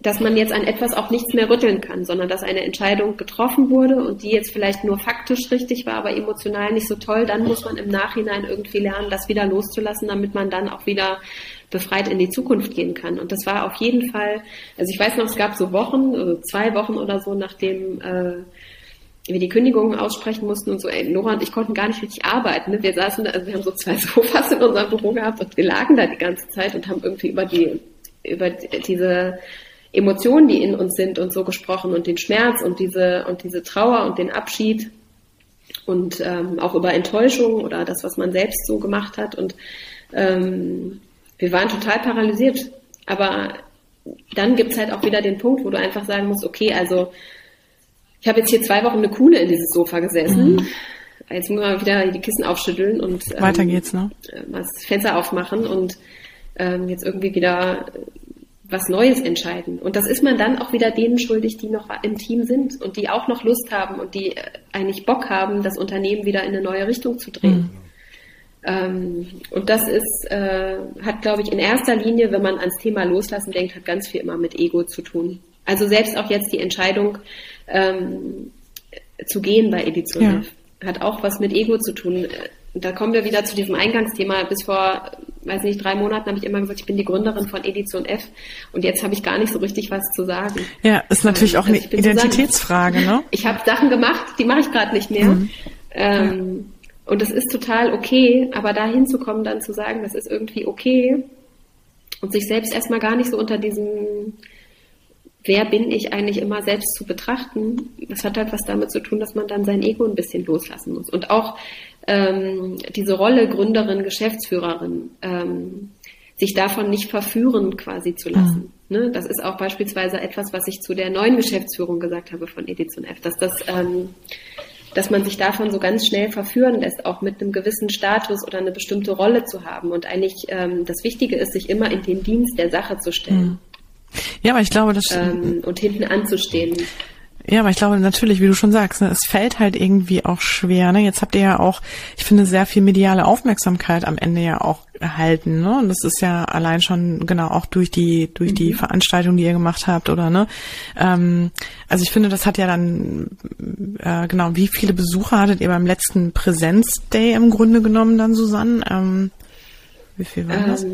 dass man jetzt an etwas auch nichts mehr rütteln kann, sondern dass eine Entscheidung getroffen wurde und die jetzt vielleicht nur faktisch richtig war, aber emotional nicht so toll, dann muss man im Nachhinein irgendwie lernen, das wieder loszulassen, damit man dann auch wieder befreit in die Zukunft gehen kann. Und das war auf jeden Fall, also ich weiß noch, es gab so Wochen, also zwei Wochen oder so, nachdem äh, wir die Kündigungen aussprechen mussten und so, ey, Nora und ich konnten gar nicht richtig arbeiten. Ne? Wir saßen, also wir haben so zwei Sofas in unserem Büro gehabt und wir lagen da die ganze Zeit und haben irgendwie über die, über diese Emotionen, die in uns sind und so gesprochen und den Schmerz und diese, und diese Trauer und den Abschied und ähm, auch über Enttäuschung oder das, was man selbst so gemacht hat und ähm, wir waren total paralysiert. Aber dann gibt's halt auch wieder den Punkt, wo du einfach sagen musst, okay, also ich habe jetzt hier zwei Wochen eine Kuhle in dieses Sofa gesessen. Mhm. Jetzt muss man wieder die Kissen aufschütteln und ähm, weiter geht's, ne? Äh, das Fenster aufmachen und ähm, jetzt irgendwie wieder was Neues entscheiden. Und das ist man dann auch wieder denen schuldig, die noch im Team sind und die auch noch Lust haben und die äh, eigentlich Bock haben, das Unternehmen wieder in eine neue Richtung zu drehen. Mhm. Ähm, und das ist, äh, hat, glaube ich, in erster Linie, wenn man ans Thema Loslassen denkt, hat ganz viel immer mit Ego zu tun. Also selbst auch jetzt die Entscheidung ähm, zu gehen bei Edition ja. Hat auch was mit Ego zu tun. Da kommen wir wieder zu diesem Eingangsthema. Bis vor, weiß nicht, drei Monaten habe ich immer gesagt, ich bin die Gründerin von Edition F und jetzt habe ich gar nicht so richtig was zu sagen. Ja, ist natürlich auch also eine Identitätsfrage, ne? Ich habe Sachen gemacht, die mache ich gerade nicht mehr. Mhm. Ähm, ja. Und das ist total okay, aber da hinzukommen, dann zu sagen, das ist irgendwie okay und sich selbst erstmal gar nicht so unter diesem, wer bin ich eigentlich immer selbst zu betrachten, das hat halt was damit zu tun, dass man dann sein Ego ein bisschen loslassen muss. Und auch ähm, diese Rolle Gründerin, Geschäftsführerin, ähm, sich davon nicht verführen quasi zu lassen. Mhm. Ne? Das ist auch beispielsweise etwas, was ich zu der neuen Geschäftsführung gesagt habe von Edition F, dass das ähm, dass man sich davon so ganz schnell verführen lässt, auch mit einem gewissen Status oder eine bestimmte Rolle zu haben. Und eigentlich ähm, das Wichtige ist, sich immer in den Dienst der Sache zu stellen. Mhm. Ja, aber ich glaube, das ähm, und hinten anzustehen. Ja, aber ich glaube natürlich, wie du schon sagst, ne, es fällt halt irgendwie auch schwer. Ne? Jetzt habt ihr ja auch, ich finde, sehr viel mediale Aufmerksamkeit am Ende ja auch erhalten. Ne? Und das ist ja allein schon genau auch durch die durch die mhm. Veranstaltung, die ihr gemacht habt, oder ne? Ähm, also ich finde, das hat ja dann äh, genau. Wie viele Besucher hattet ihr beim letzten Präsenzday im Grunde genommen dann, Susanne? Ähm, wie viel war das?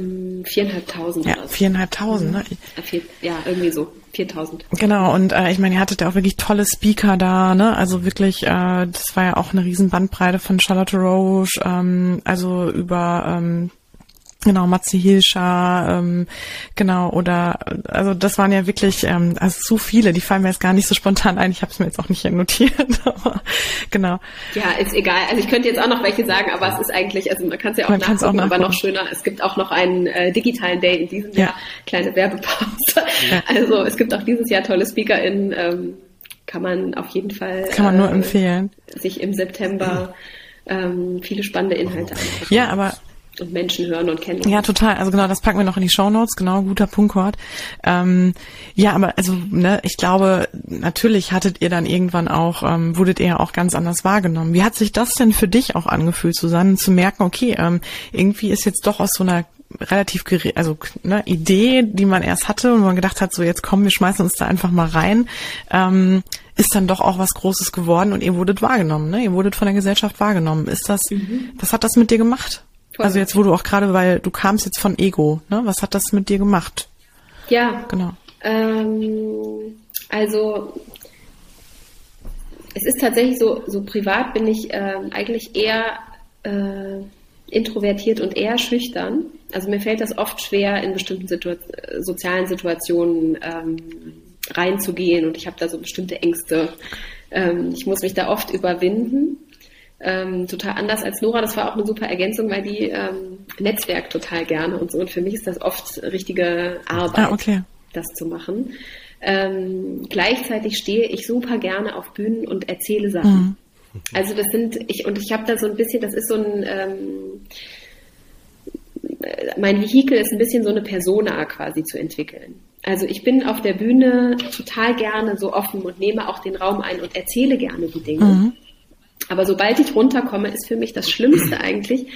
Viereinhalbtausend. Ja, viereinhalbtausend. Ne? Ja, irgendwie so. 4000. Genau, und äh, ich meine, ihr hattet ja auch wirklich tolle Speaker da, ne? Also wirklich, äh, das war ja auch eine riesen Bandbreite von Charlotte Roche, ähm, also über ähm, Genau, Matze Hilscher, ähm, genau, oder also das waren ja wirklich ähm, also so viele, die fallen mir jetzt gar nicht so spontan ein. Ich habe es mir jetzt auch nicht notiert, aber genau. Ja, ist egal. Also ich könnte jetzt auch noch welche sagen, aber es ist eigentlich, also man kann es ja auch man nachgucken, auch nachgucken, aber noch schöner. Es gibt auch noch einen äh, digitalen Day in diesem ja. Jahr, kleine Werbepause. Ja. Also es gibt auch dieses Jahr tolle SpeakerInnen, ähm, kann man auf jeden Fall kann man nur äh, empfehlen, sich im September ähm, viele spannende Inhalte anschauen. Ja, aber und Menschen hören und kennen. Ja, total. Also genau, das packen wir noch in die Show Notes. Genau, guter Punkt, Kurt. Ähm, ja, aber also, ne, ich glaube, natürlich hattet ihr dann irgendwann auch, ähm, wurdet ihr auch ganz anders wahrgenommen. Wie hat sich das denn für dich auch angefühlt, Susanne, zu merken, okay, ähm, irgendwie ist jetzt doch aus so einer relativ also ne, Idee, die man erst hatte und man gedacht hat, so jetzt kommen, wir schmeißen uns da einfach mal rein, ähm, ist dann doch auch was Großes geworden und ihr wurdet wahrgenommen, ne? Ihr wurdet von der Gesellschaft wahrgenommen. Ist das, mhm. was hat das mit dir gemacht? Voll. Also jetzt, wo du auch gerade, weil du kamst jetzt von Ego, ne? Was hat das mit dir gemacht? Ja. Genau. Ähm, also es ist tatsächlich so, so privat bin ich ähm, eigentlich eher äh, introvertiert und eher schüchtern. Also mir fällt das oft schwer, in bestimmten Situ sozialen Situationen ähm, reinzugehen und ich habe da so bestimmte Ängste. Ähm, ich muss mich da oft überwinden ähm, total anders als Nora. Das war auch eine super Ergänzung, weil die ähm, Netzwerk total gerne und so. Und für mich ist das oft richtige Arbeit, ah, okay. das zu machen. Ähm, gleichzeitig stehe ich super gerne auf Bühnen und erzähle Sachen. Mhm. Also das sind ich und ich habe da so ein bisschen, das ist so ein ähm, mein Vehikel ist ein bisschen so eine Persona quasi zu entwickeln. Also ich bin auf der Bühne total gerne so offen und nehme auch den Raum ein und erzähle gerne die Dinge. Mhm. Aber sobald ich runterkomme, ist für mich das Schlimmste eigentlich,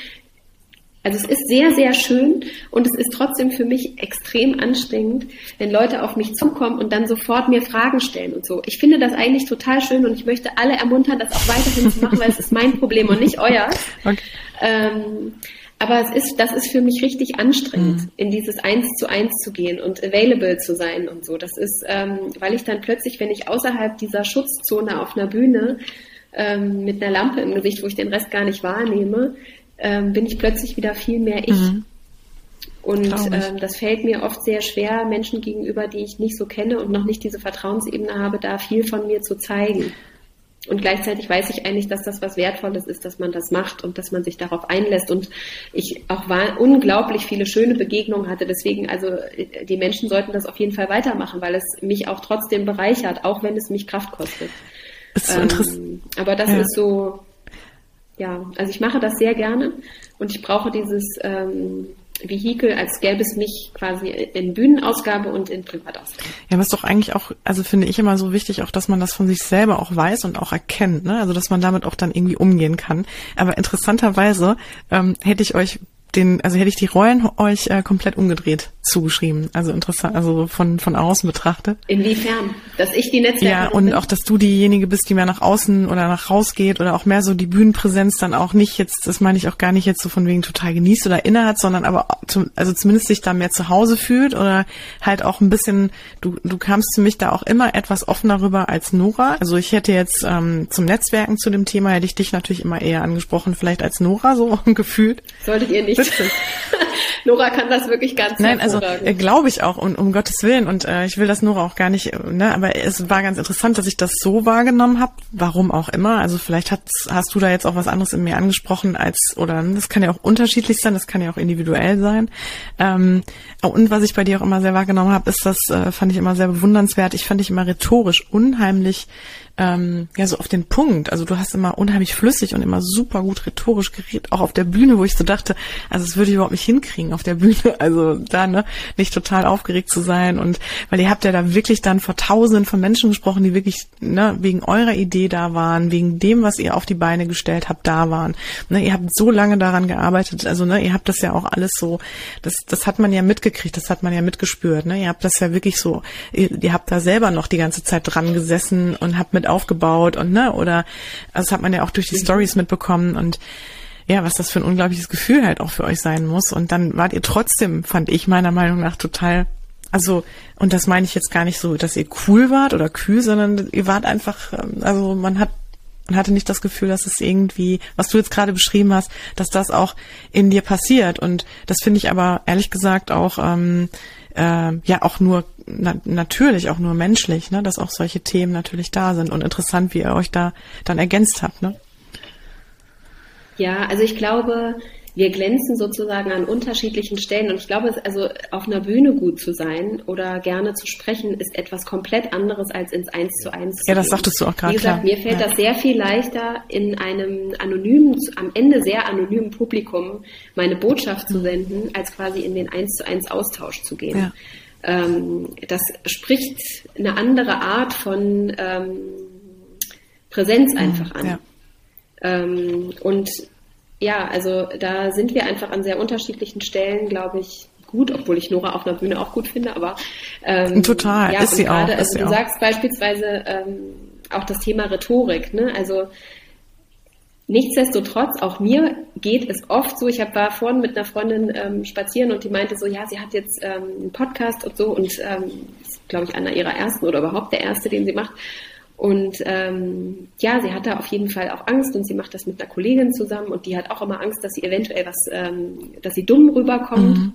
Also es ist sehr, sehr schön und es ist trotzdem für mich extrem anstrengend, wenn Leute auf mich zukommen und dann sofort mir Fragen stellen und so. Ich finde das eigentlich total schön und ich möchte alle ermuntern, das auch weiterhin zu machen, weil es ist mein Problem und nicht euer. Okay. Ähm, aber es ist, das ist für mich richtig anstrengend, mhm. in dieses Eins zu eins zu gehen und available zu sein und so. Das ist, ähm, weil ich dann plötzlich, wenn ich außerhalb dieser Schutzzone auf einer Bühne ähm, mit einer Lampe im Gesicht, wo ich den Rest gar nicht wahrnehme, ähm, bin ich plötzlich wieder viel mehr ich. Mhm. Und ähm, das fällt mir oft sehr schwer, Menschen gegenüber, die ich nicht so kenne und noch nicht diese Vertrauensebene habe, da viel von mir zu zeigen. Und gleichzeitig weiß ich eigentlich, dass das was Wertvolles ist, dass man das macht und dass man sich darauf einlässt. Und ich auch war, unglaublich viele schöne Begegnungen hatte. Deswegen, also die Menschen sollten das auf jeden Fall weitermachen, weil es mich auch trotzdem bereichert, auch wenn es mich Kraft kostet. Das ist so ähm, interessant. Aber das ja. ist so, ja, also ich mache das sehr gerne und ich brauche dieses ähm, Vehikel, als gäbe es mich quasi in Bühnenausgabe und in Privatausgabe. Ja, was doch eigentlich auch, also finde ich immer so wichtig, auch dass man das von sich selber auch weiß und auch erkennt, ne? Also dass man damit auch dann irgendwie umgehen kann. Aber interessanterweise ähm, hätte ich euch den, also hätte ich die Rollen euch äh, komplett umgedreht zugeschrieben. Also interessant, also von, von außen betrachtet. Inwiefern? Dass ich die Netzwerke. Ja, und bin? auch, dass du diejenige bist, die mehr nach außen oder nach raus geht oder auch mehr so die Bühnenpräsenz dann auch nicht jetzt, das meine ich auch gar nicht jetzt so von wegen total genießt oder innehat, sondern aber zum, also zumindest sich da mehr zu Hause fühlt oder halt auch ein bisschen, du, du kamst für mich da auch immer etwas offener rüber als Nora. Also ich hätte jetzt ähm, zum Netzwerken zu dem Thema hätte ich dich natürlich immer eher angesprochen, vielleicht als Nora so gefühlt. Solltet ihr nicht. Nora kann das wirklich ganz Nein, also äh, glaube ich auch, und um Gottes Willen. Und äh, ich will das Nora auch gar nicht, ne, aber es war ganz interessant, dass ich das so wahrgenommen habe, warum auch immer. Also vielleicht hast, hast du da jetzt auch was anderes in mir angesprochen als, oder das kann ja auch unterschiedlich sein, das kann ja auch individuell sein. Ähm, und was ich bei dir auch immer sehr wahrgenommen habe, ist das, äh, fand ich immer sehr bewundernswert. Ich fand dich immer rhetorisch unheimlich ähm, ja so auf den Punkt. Also du hast immer unheimlich flüssig und immer super gut rhetorisch geredet, auch auf der Bühne, wo ich so dachte, also das würde ich überhaupt nicht hinkriegen auf der Bühne. Also da ne, nicht total aufgeregt zu sein und weil ihr habt ja da wirklich dann vor Tausenden von Menschen gesprochen, die wirklich ne, wegen eurer Idee da waren, wegen dem, was ihr auf die Beine gestellt habt, da waren. Ne, ihr habt so lange daran gearbeitet, also ne, ihr habt das ja auch alles so, das, das hat man ja mitgekriegt, das hat man ja mitgespürt. Ne, ihr habt das ja wirklich so, ihr, ihr habt da selber noch die ganze Zeit dran gesessen und habt mit mit aufgebaut und ne, oder also das hat man ja auch durch die Stories mitbekommen und ja, was das für ein unglaubliches Gefühl halt auch für euch sein muss. Und dann wart ihr trotzdem, fand ich meiner Meinung nach, total, also, und das meine ich jetzt gar nicht so, dass ihr cool wart oder kühl, sondern ihr wart einfach, ähm, also man hat man hatte nicht das Gefühl, dass es irgendwie, was du jetzt gerade beschrieben hast, dass das auch in dir passiert. Und das finde ich aber ehrlich gesagt auch ähm, äh, ja auch nur na, natürlich auch nur menschlich, ne, dass auch solche Themen natürlich da sind und interessant, wie ihr euch da dann ergänzt habt, ne? Ja, also ich glaube, wir glänzen sozusagen an unterschiedlichen Stellen und ich glaube, also auf einer Bühne gut zu sein oder gerne zu sprechen, ist etwas komplett anderes als ins Eins zu Eins. Ja, das sagtest du auch gerade. Wie gesagt, klar. mir fällt ja. das sehr viel leichter, in einem anonymen, am Ende sehr anonymen Publikum meine Botschaft zu senden, als quasi in den Eins zu Eins Austausch zu gehen. Ja. Ähm, das spricht eine andere Art von ähm, Präsenz einfach an. Ja. Ähm, und ja, also da sind wir einfach an sehr unterschiedlichen Stellen, glaube ich, gut, obwohl ich Nora auf einer Bühne auch gut finde, aber ähm, total ja, ist sie gerade, auch. Also du auch. sagst beispielsweise ähm, auch das Thema Rhetorik, ne? Also Nichtsdestotrotz, auch mir geht es oft so. Ich hab, war vorhin mit einer Freundin ähm, spazieren und die meinte so, ja, sie hat jetzt ähm, einen Podcast und so und ähm, ist, glaube ich, einer ihrer ersten oder überhaupt der erste, den sie macht. Und ähm, ja, sie hat da auf jeden Fall auch Angst und sie macht das mit einer Kollegin zusammen und die hat auch immer Angst, dass sie eventuell was, ähm, dass sie dumm rüberkommt. Mhm.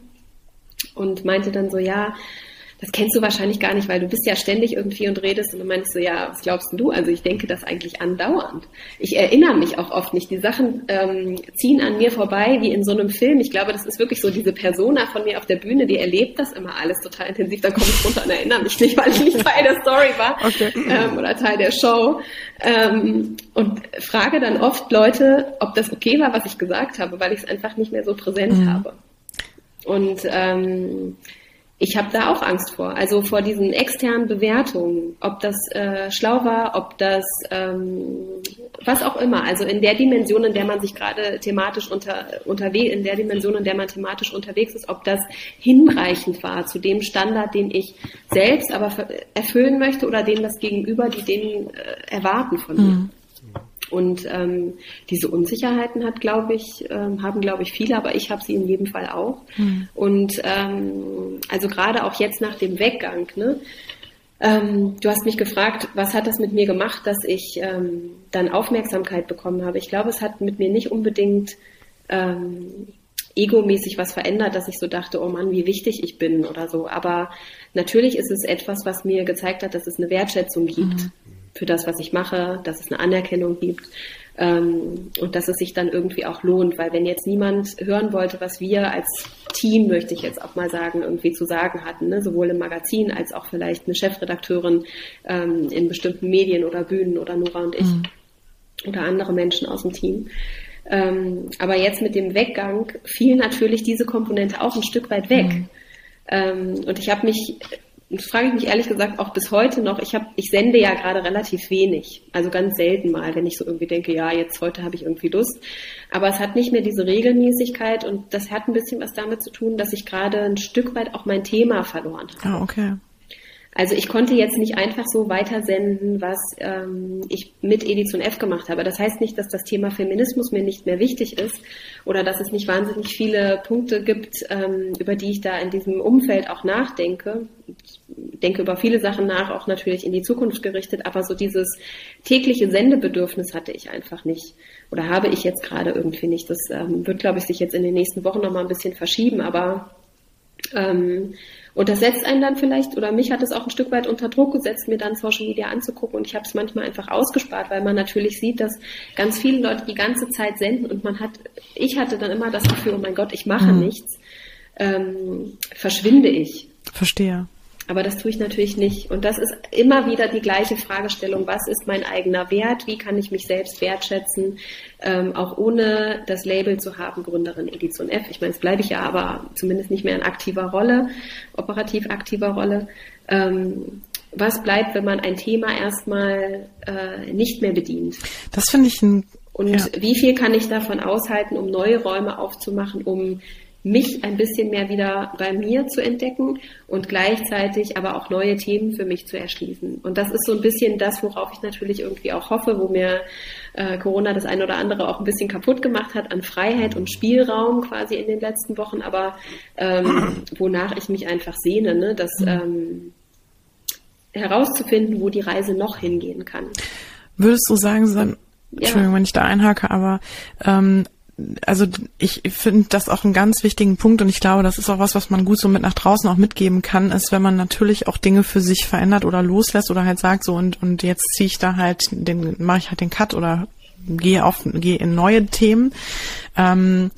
Und meinte dann so, ja, das kennst du wahrscheinlich gar nicht, weil du bist ja ständig irgendwie und redest und dann meinst du, ja, was glaubst du? Also ich denke das eigentlich andauernd. Ich erinnere mich auch oft nicht. Die Sachen ähm, ziehen an mir vorbei wie in so einem Film. Ich glaube, das ist wirklich so diese Persona von mir auf der Bühne, die erlebt das immer alles total intensiv. Dann komme ich runter und erinnere mich nicht, weil ich nicht Teil der Story war okay. ähm, oder Teil der Show. Ähm, und frage dann oft Leute, ob das okay war, was ich gesagt habe, weil ich es einfach nicht mehr so präsent mhm. habe. Und ähm, ich habe da auch Angst vor. Also vor diesen externen Bewertungen, ob das äh, schlau war, ob das ähm, was auch immer. Also in der Dimension, in der man sich gerade thematisch unter, unterwegs, in der Dimension, in der man thematisch unterwegs ist, ob das hinreichend war zu dem Standard, den ich selbst aber erfüllen möchte oder den das Gegenüber, die den äh, erwarten von mir. Mhm. Und ähm, diese Unsicherheiten hat, glaube ich, ähm, haben, glaube ich, viele, aber ich habe sie in jedem Fall auch. Mhm. Und ähm, also gerade auch jetzt nach dem Weggang, ne? Ähm, du hast mich gefragt, was hat das mit mir gemacht, dass ich ähm, dann Aufmerksamkeit bekommen habe. Ich glaube, es hat mit mir nicht unbedingt ähm, egomäßig was verändert, dass ich so dachte, oh Mann, wie wichtig ich bin oder so. Aber natürlich ist es etwas, was mir gezeigt hat, dass es eine Wertschätzung gibt. Mhm für das, was ich mache, dass es eine Anerkennung gibt ähm, und dass es sich dann irgendwie auch lohnt, weil wenn jetzt niemand hören wollte, was wir als Team, möchte ich jetzt auch mal sagen, irgendwie zu sagen hatten, ne? sowohl im Magazin als auch vielleicht eine Chefredakteurin ähm, in bestimmten Medien oder Bühnen oder Nora und ich mhm. oder andere Menschen aus dem Team. Ähm, aber jetzt mit dem Weggang fiel natürlich diese Komponente auch ein Stück weit weg. Mhm. Ähm, und ich habe mich das frage ich mich ehrlich gesagt auch bis heute noch. Ich habe, ich sende ja gerade relativ wenig, also ganz selten mal, wenn ich so irgendwie denke, ja, jetzt heute habe ich irgendwie Lust. Aber es hat nicht mehr diese Regelmäßigkeit und das hat ein bisschen was damit zu tun, dass ich gerade ein Stück weit auch mein Thema verloren habe. Ah, okay. Also ich konnte jetzt nicht einfach so weitersenden, was ähm, ich mit Edition F gemacht habe. Das heißt nicht, dass das Thema Feminismus mir nicht mehr wichtig ist oder dass es nicht wahnsinnig viele Punkte gibt, ähm, über die ich da in diesem Umfeld auch nachdenke. Ich denke über viele Sachen nach, auch natürlich in die Zukunft gerichtet, aber so dieses tägliche Sendebedürfnis hatte ich einfach nicht oder habe ich jetzt gerade irgendwie nicht. Das ähm, wird, glaube ich, sich jetzt in den nächsten Wochen nochmal ein bisschen verschieben, aber ähm, und das setzt einen dann vielleicht, oder mich hat es auch ein Stück weit unter Druck gesetzt, mir dann Social Media anzugucken. Und ich habe es manchmal einfach ausgespart, weil man natürlich sieht, dass ganz viele Leute die ganze Zeit senden und man hat, ich hatte dann immer das Gefühl, oh mein Gott, ich mache mhm. nichts, ähm, verschwinde ich. Verstehe. Aber das tue ich natürlich nicht. Und das ist immer wieder die gleiche Fragestellung. Was ist mein eigener Wert? Wie kann ich mich selbst wertschätzen? Ähm, auch ohne das Label zu haben, Gründerin Edition F. Ich meine, es bleibe ich ja aber zumindest nicht mehr in aktiver Rolle, operativ aktiver Rolle. Ähm, was bleibt, wenn man ein Thema erstmal äh, nicht mehr bedient? Das finde ich ein und ja. wie viel kann ich davon aushalten, um neue Räume aufzumachen, um mich ein bisschen mehr wieder bei mir zu entdecken und gleichzeitig aber auch neue Themen für mich zu erschließen. Und das ist so ein bisschen das, worauf ich natürlich irgendwie auch hoffe, wo mir äh, Corona das eine oder andere auch ein bisschen kaputt gemacht hat an Freiheit und Spielraum quasi in den letzten Wochen, aber ähm, wonach ich mich einfach sehne, ne? das mhm. ähm, herauszufinden, wo die Reise noch hingehen kann. Würdest du sagen, Susanne, Entschuldigung, ja. wenn ich da einhake, aber ähm, also ich finde das auch einen ganz wichtigen Punkt und ich glaube, das ist auch was, was man gut so mit nach draußen auch mitgeben kann, ist, wenn man natürlich auch Dinge für sich verändert oder loslässt oder halt sagt so und und jetzt ziehe ich da halt den mache ich halt den Cut oder gehe auf gehe in neue Themen. Ähm,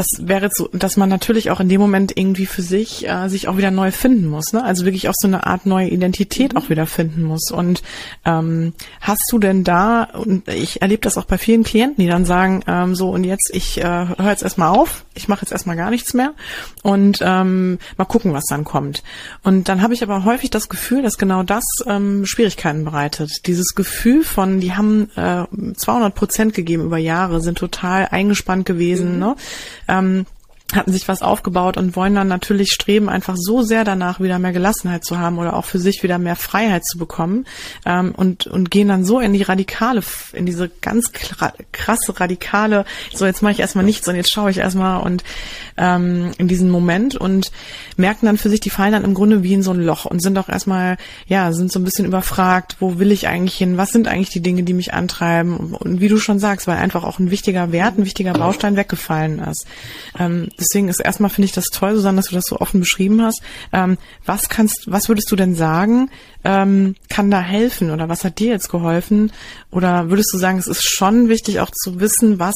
das wäre so, dass man natürlich auch in dem Moment irgendwie für sich äh, sich auch wieder neu finden muss, ne? Also wirklich auch so eine Art neue Identität auch wieder finden muss. Und ähm, hast du denn da, und ich erlebe das auch bei vielen Klienten, die dann sagen, ähm, so und jetzt, ich äh, höre jetzt erstmal auf, ich mache jetzt erstmal gar nichts mehr und ähm, mal gucken, was dann kommt. Und dann habe ich aber häufig das Gefühl, dass genau das ähm, Schwierigkeiten bereitet. Dieses Gefühl von, die haben äh, 200 Prozent gegeben über Jahre, sind total eingespannt gewesen, mhm. ne? Ähm, hatten sich was aufgebaut und wollen dann natürlich streben, einfach so sehr danach wieder mehr Gelassenheit zu haben oder auch für sich wieder mehr Freiheit zu bekommen ähm, und, und gehen dann so in die radikale, in diese ganz krasse radikale, so jetzt mache ich erstmal nichts und jetzt schaue ich erstmal und ähm, in diesen Moment und merken dann für sich, die fallen dann im Grunde wie in so ein Loch und sind auch erstmal, ja, sind so ein bisschen überfragt, wo will ich eigentlich hin, was sind eigentlich die Dinge, die mich antreiben und, und wie du schon sagst, weil einfach auch ein wichtiger Wert, ein wichtiger Baustein weggefallen ist. Ähm, deswegen ist erstmal finde ich das toll, Susanne, dass du das so offen beschrieben hast. Ähm, was kannst, was würdest du denn sagen, ähm, kann da helfen oder was hat dir jetzt geholfen? Oder würdest du sagen, es ist schon wichtig auch zu wissen, was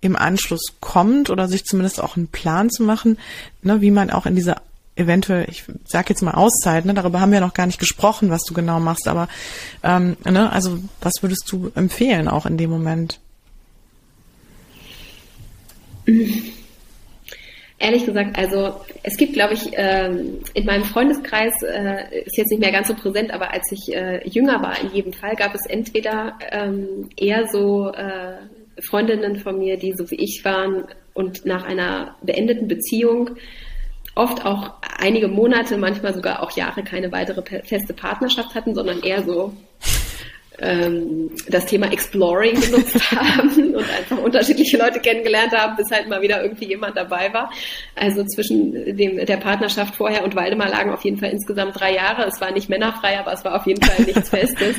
im Anschluss kommt oder sich zumindest auch einen Plan zu machen, ne, wie man auch in dieser eventuell, ich sag jetzt mal Auszeit, ne, darüber haben wir noch gar nicht gesprochen, was du genau machst, aber ähm, ne, also was würdest du empfehlen auch in dem Moment? Ehrlich gesagt, also es gibt, glaube ich, ähm, in meinem Freundeskreis, äh, ist jetzt nicht mehr ganz so präsent, aber als ich äh, jünger war, in jedem Fall, gab es entweder ähm, eher so äh, Freundinnen von mir, die so wie ich waren und nach einer beendeten Beziehung oft auch einige Monate, manchmal sogar auch Jahre keine weitere feste Partnerschaft hatten, sondern eher so ähm, das Thema Exploring genutzt haben und einfach unterschiedliche Leute kennengelernt haben, bis halt mal wieder irgendwie jemand dabei war. Also zwischen dem, der Partnerschaft vorher und Waldemar lagen auf jeden Fall insgesamt drei Jahre. Es war nicht männerfrei, aber es war auf jeden Fall nichts Festes.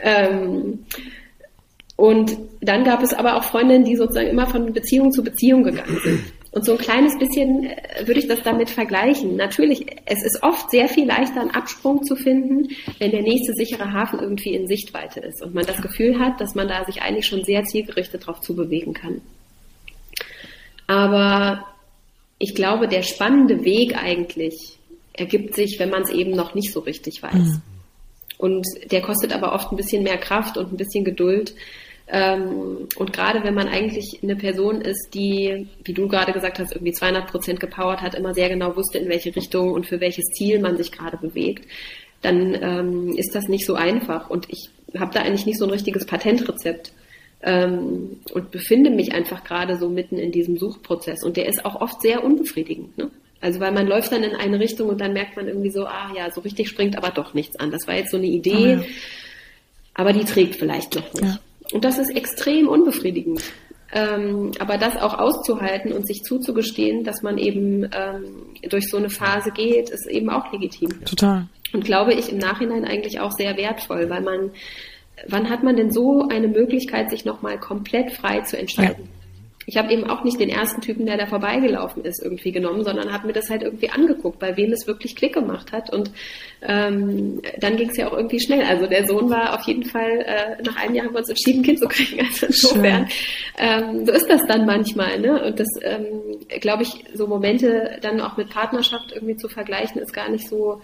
Ähm, und dann gab es aber auch Freundinnen, die sozusagen immer von Beziehung zu Beziehung gegangen sind. Und so ein kleines bisschen äh, würde ich das damit vergleichen. Natürlich, es ist oft sehr viel leichter, einen Absprung zu finden, wenn der nächste sichere Hafen irgendwie in Sichtweite ist und man das Gefühl hat, dass man da sich eigentlich schon sehr zielgerichtet drauf zubewegen kann. Aber ich glaube, der spannende Weg eigentlich ergibt sich, wenn man es eben noch nicht so richtig weiß. Mhm. Und der kostet aber oft ein bisschen mehr Kraft und ein bisschen Geduld, ähm, und gerade wenn man eigentlich eine Person ist, die, wie du gerade gesagt hast, irgendwie 200 Prozent gepowert hat, immer sehr genau wusste, in welche Richtung und für welches Ziel man sich gerade bewegt, dann ähm, ist das nicht so einfach. Und ich habe da eigentlich nicht so ein richtiges Patentrezept ähm, und befinde mich einfach gerade so mitten in diesem Suchprozess. Und der ist auch oft sehr unbefriedigend. Ne? Also weil man läuft dann in eine Richtung und dann merkt man irgendwie so, ah ja, so richtig springt aber doch nichts an. Das war jetzt so eine Idee, oh ja. aber die trägt vielleicht noch nicht. Ja. Und das ist extrem unbefriedigend. Ähm, aber das auch auszuhalten und sich zuzugestehen, dass man eben ähm, durch so eine Phase geht, ist eben auch legitim. Total. Und glaube ich im Nachhinein eigentlich auch sehr wertvoll, weil man, wann hat man denn so eine Möglichkeit, sich nochmal komplett frei zu entscheiden? Ja ich habe eben auch nicht den ersten Typen, der da vorbeigelaufen ist, irgendwie genommen, sondern habe mir das halt irgendwie angeguckt, bei wem es wirklich Klick gemacht hat. Und ähm, dann ging es ja auch irgendwie schnell. Also der Sohn war auf jeden Fall, äh, nach einem Jahr haben wir uns entschieden, ein Kind zu kriegen. Also insofern, ähm, so ist das dann manchmal. Ne? Und das, ähm, glaube ich, so Momente dann auch mit Partnerschaft irgendwie zu vergleichen, ist gar nicht so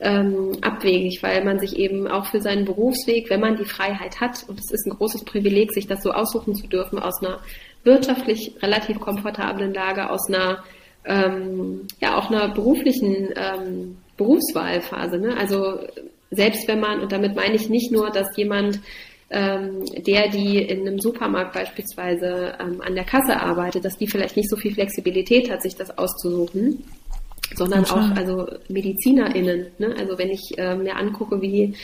ähm, abwegig, weil man sich eben auch für seinen Berufsweg, wenn man die Freiheit hat, und es ist ein großes Privileg, sich das so aussuchen zu dürfen, aus einer wirtschaftlich relativ komfortablen Lage, aus einer ähm, ja auch einer beruflichen ähm, Berufswahlphase. Ne? Also selbst wenn man, und damit meine ich nicht nur, dass jemand, ähm, der, die in einem Supermarkt beispielsweise ähm, an der Kasse arbeitet, dass die vielleicht nicht so viel Flexibilität hat, sich das auszusuchen, sondern auch also MedizinerInnen. Ne? Also wenn ich äh, mir angucke, wie